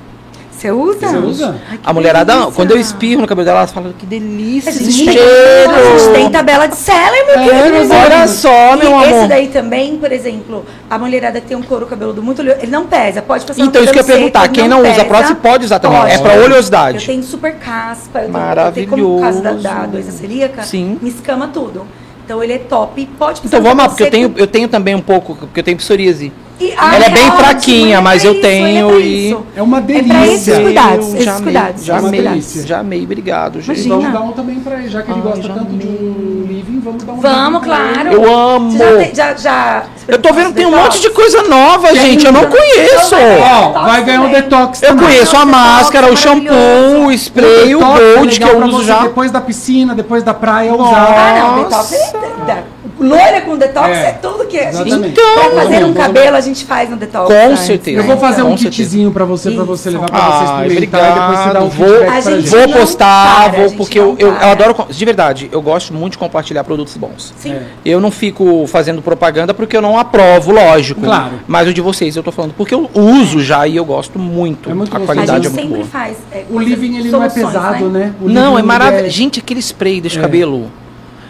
Você usa? Você usa? Ai, A mulherada, delícia. quando eu espirro no cabelo dela, ela fala, que delícia A esse gente, tem, cheiro. a gente tem tabela de seller, meu É, querido. Olha só, E meu esse amor. daí também, por exemplo, a mulherada que tem um couro cabeludo muito oleoso, ele não pesa, pode passar Então, isso que eu ia perguntar, seco, quem não usa pesa. prótese pode usar também, Pode. é pra oleosidade. Eu tenho super caspa, eu tenho, Maravilhoso. Eu tenho como causa da, da doença celíaca, Sim. me escama tudo. Então ele é top, pode passar Então vamos lá, porque eu tenho, eu tenho também um pouco, porque eu tenho psoríase. E- Ela é bem fraquinha, é mas eu é tenho e- isso. É uma É pra delícia. esses cuidados, Eu esses já amei, cuidados, já esses amei. cuidados. Já amei, obrigado, gente. Imagina. Vamos dar um também pra ele, já que ele Ai, gosta tanto de um living, vamos dar um Vamos, claro. Eu amo. Você já, tem- já, já Eu tô vendo que tem um detox? monte de coisa nova, gente, eu não conheço. Ó, vai ganhar um também. detox Eu também. conheço a Detox máscara, o shampoo, o spray, o é gold que eu uso já. Depois da piscina, depois da praia, Nossa. usar. Ah, não, detox é. Loira com detox É. é, tudo que a gente. Exatamente. Então, pra fazer um cabelo, a gente faz no detox. Com antes, certeza. Eu vou fazer Com um kitzinho pra você, pra você levar pra você Ai, experimentar e depois você dar um obrigado. Vou- gente. Vou postar, para, vou, porque eu, eu, eu para. adoro. De verdade, eu gosto muito de compartilhar produtos bons. Sim. É. Eu não fico fazendo propaganda porque eu não aprovo, lógico. Claro. Mas o de vocês eu tô falando porque eu uso já e eu gosto muito. É muito a gostoso. A qualidade gente é muito sempre boa. faz. é, O living ele não é soluções, pesado, né? O Não, é maravilhoso. Gente, aquele spray deixa o É. cabelo.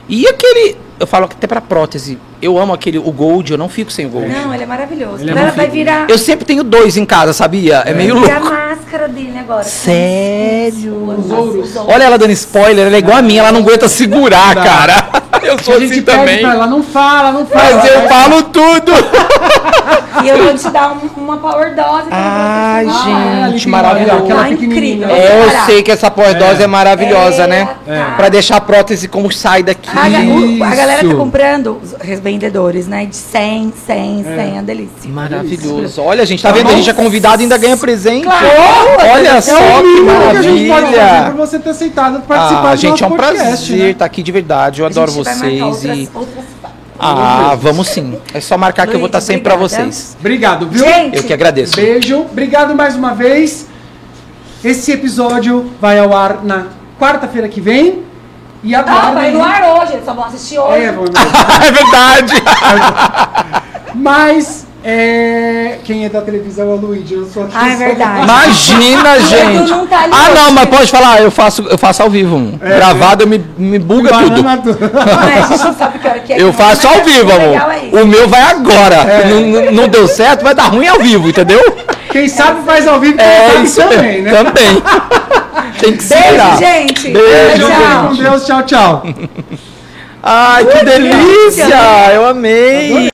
E aquele. Eu falo que até pra prótese. Eu amo aquele, o Gold, eu não fico sem o Gold. Não, ele é maravilhoso. Ele é vai virar. Eu sempre tenho dois em casa, sabia? É, meio Vira a louco. máscara dele agora. Sério? Os ouros. Olha ela dando spoiler, ela é igual a minha, ela não aguenta segurar, cara. Eu sou A gente assim pede também. pra ela, não fala, não fala. Mas eu falo tudo. [laughs] E eu vou te dar um- uma power dose. pra Ai, você. Ah, é, gente, maravilhoso. Aquela Tá pequenininha. incrível. É, eu Parar. sei que essa pós-dose é, É. maravilhosa, É, né? tá. Pra deixar a prótese como sai daqui. A, o- a galera tá comprando, os revendedores, né? De 100, 100, 100, é, uma delícia. Maravilhoso. Olha, gente, tá Tá vendo? A gente é convidado e ainda ganha presente. Claro. Olha É só que mínimo que a gente pode fazer maravilha. por você ter aceitado participar Ah, do gente, é nosso um podcast, prazer né? estar aqui de verdade. Eu A adoro gente vai vocês. outras, e... outras... Ah, vamos sim. É só marcar que eu vou estar Luísa, sempre pra obrigada. vocês. Obrigado, viu? Gente, Eu que agradeço. Beijo, obrigado mais uma vez. Esse episódio vai ao ar na quarta-feira que vem. E Ah, aguardem. vai no ar hoje, eles só vão assistir hoje. É, [laughs] é verdade. Mas é, quem é da televisão é o Luigi. Eu sou Ah, é verdade. Imagina, [laughs] gente. não tá ah, não, mas pode falar, eu faço, eu faço ao vivo. um. É, Gravado eu me, me buga tudo. Banana tudo. Mas a gente não sabe o que hora que é. Eu que faço ao mas vivo, amor. é. O meu vai agora. É. Não, não- deu certo, vai dar ruim ao vivo, entendeu? Quem sabe faz ao vivo, quem É sabe isso também, né? Também. Tem que se Beijo, gente. Beijo, Tchau. com Deus, tchau, tchau. Ai, que delícia! Eu amei.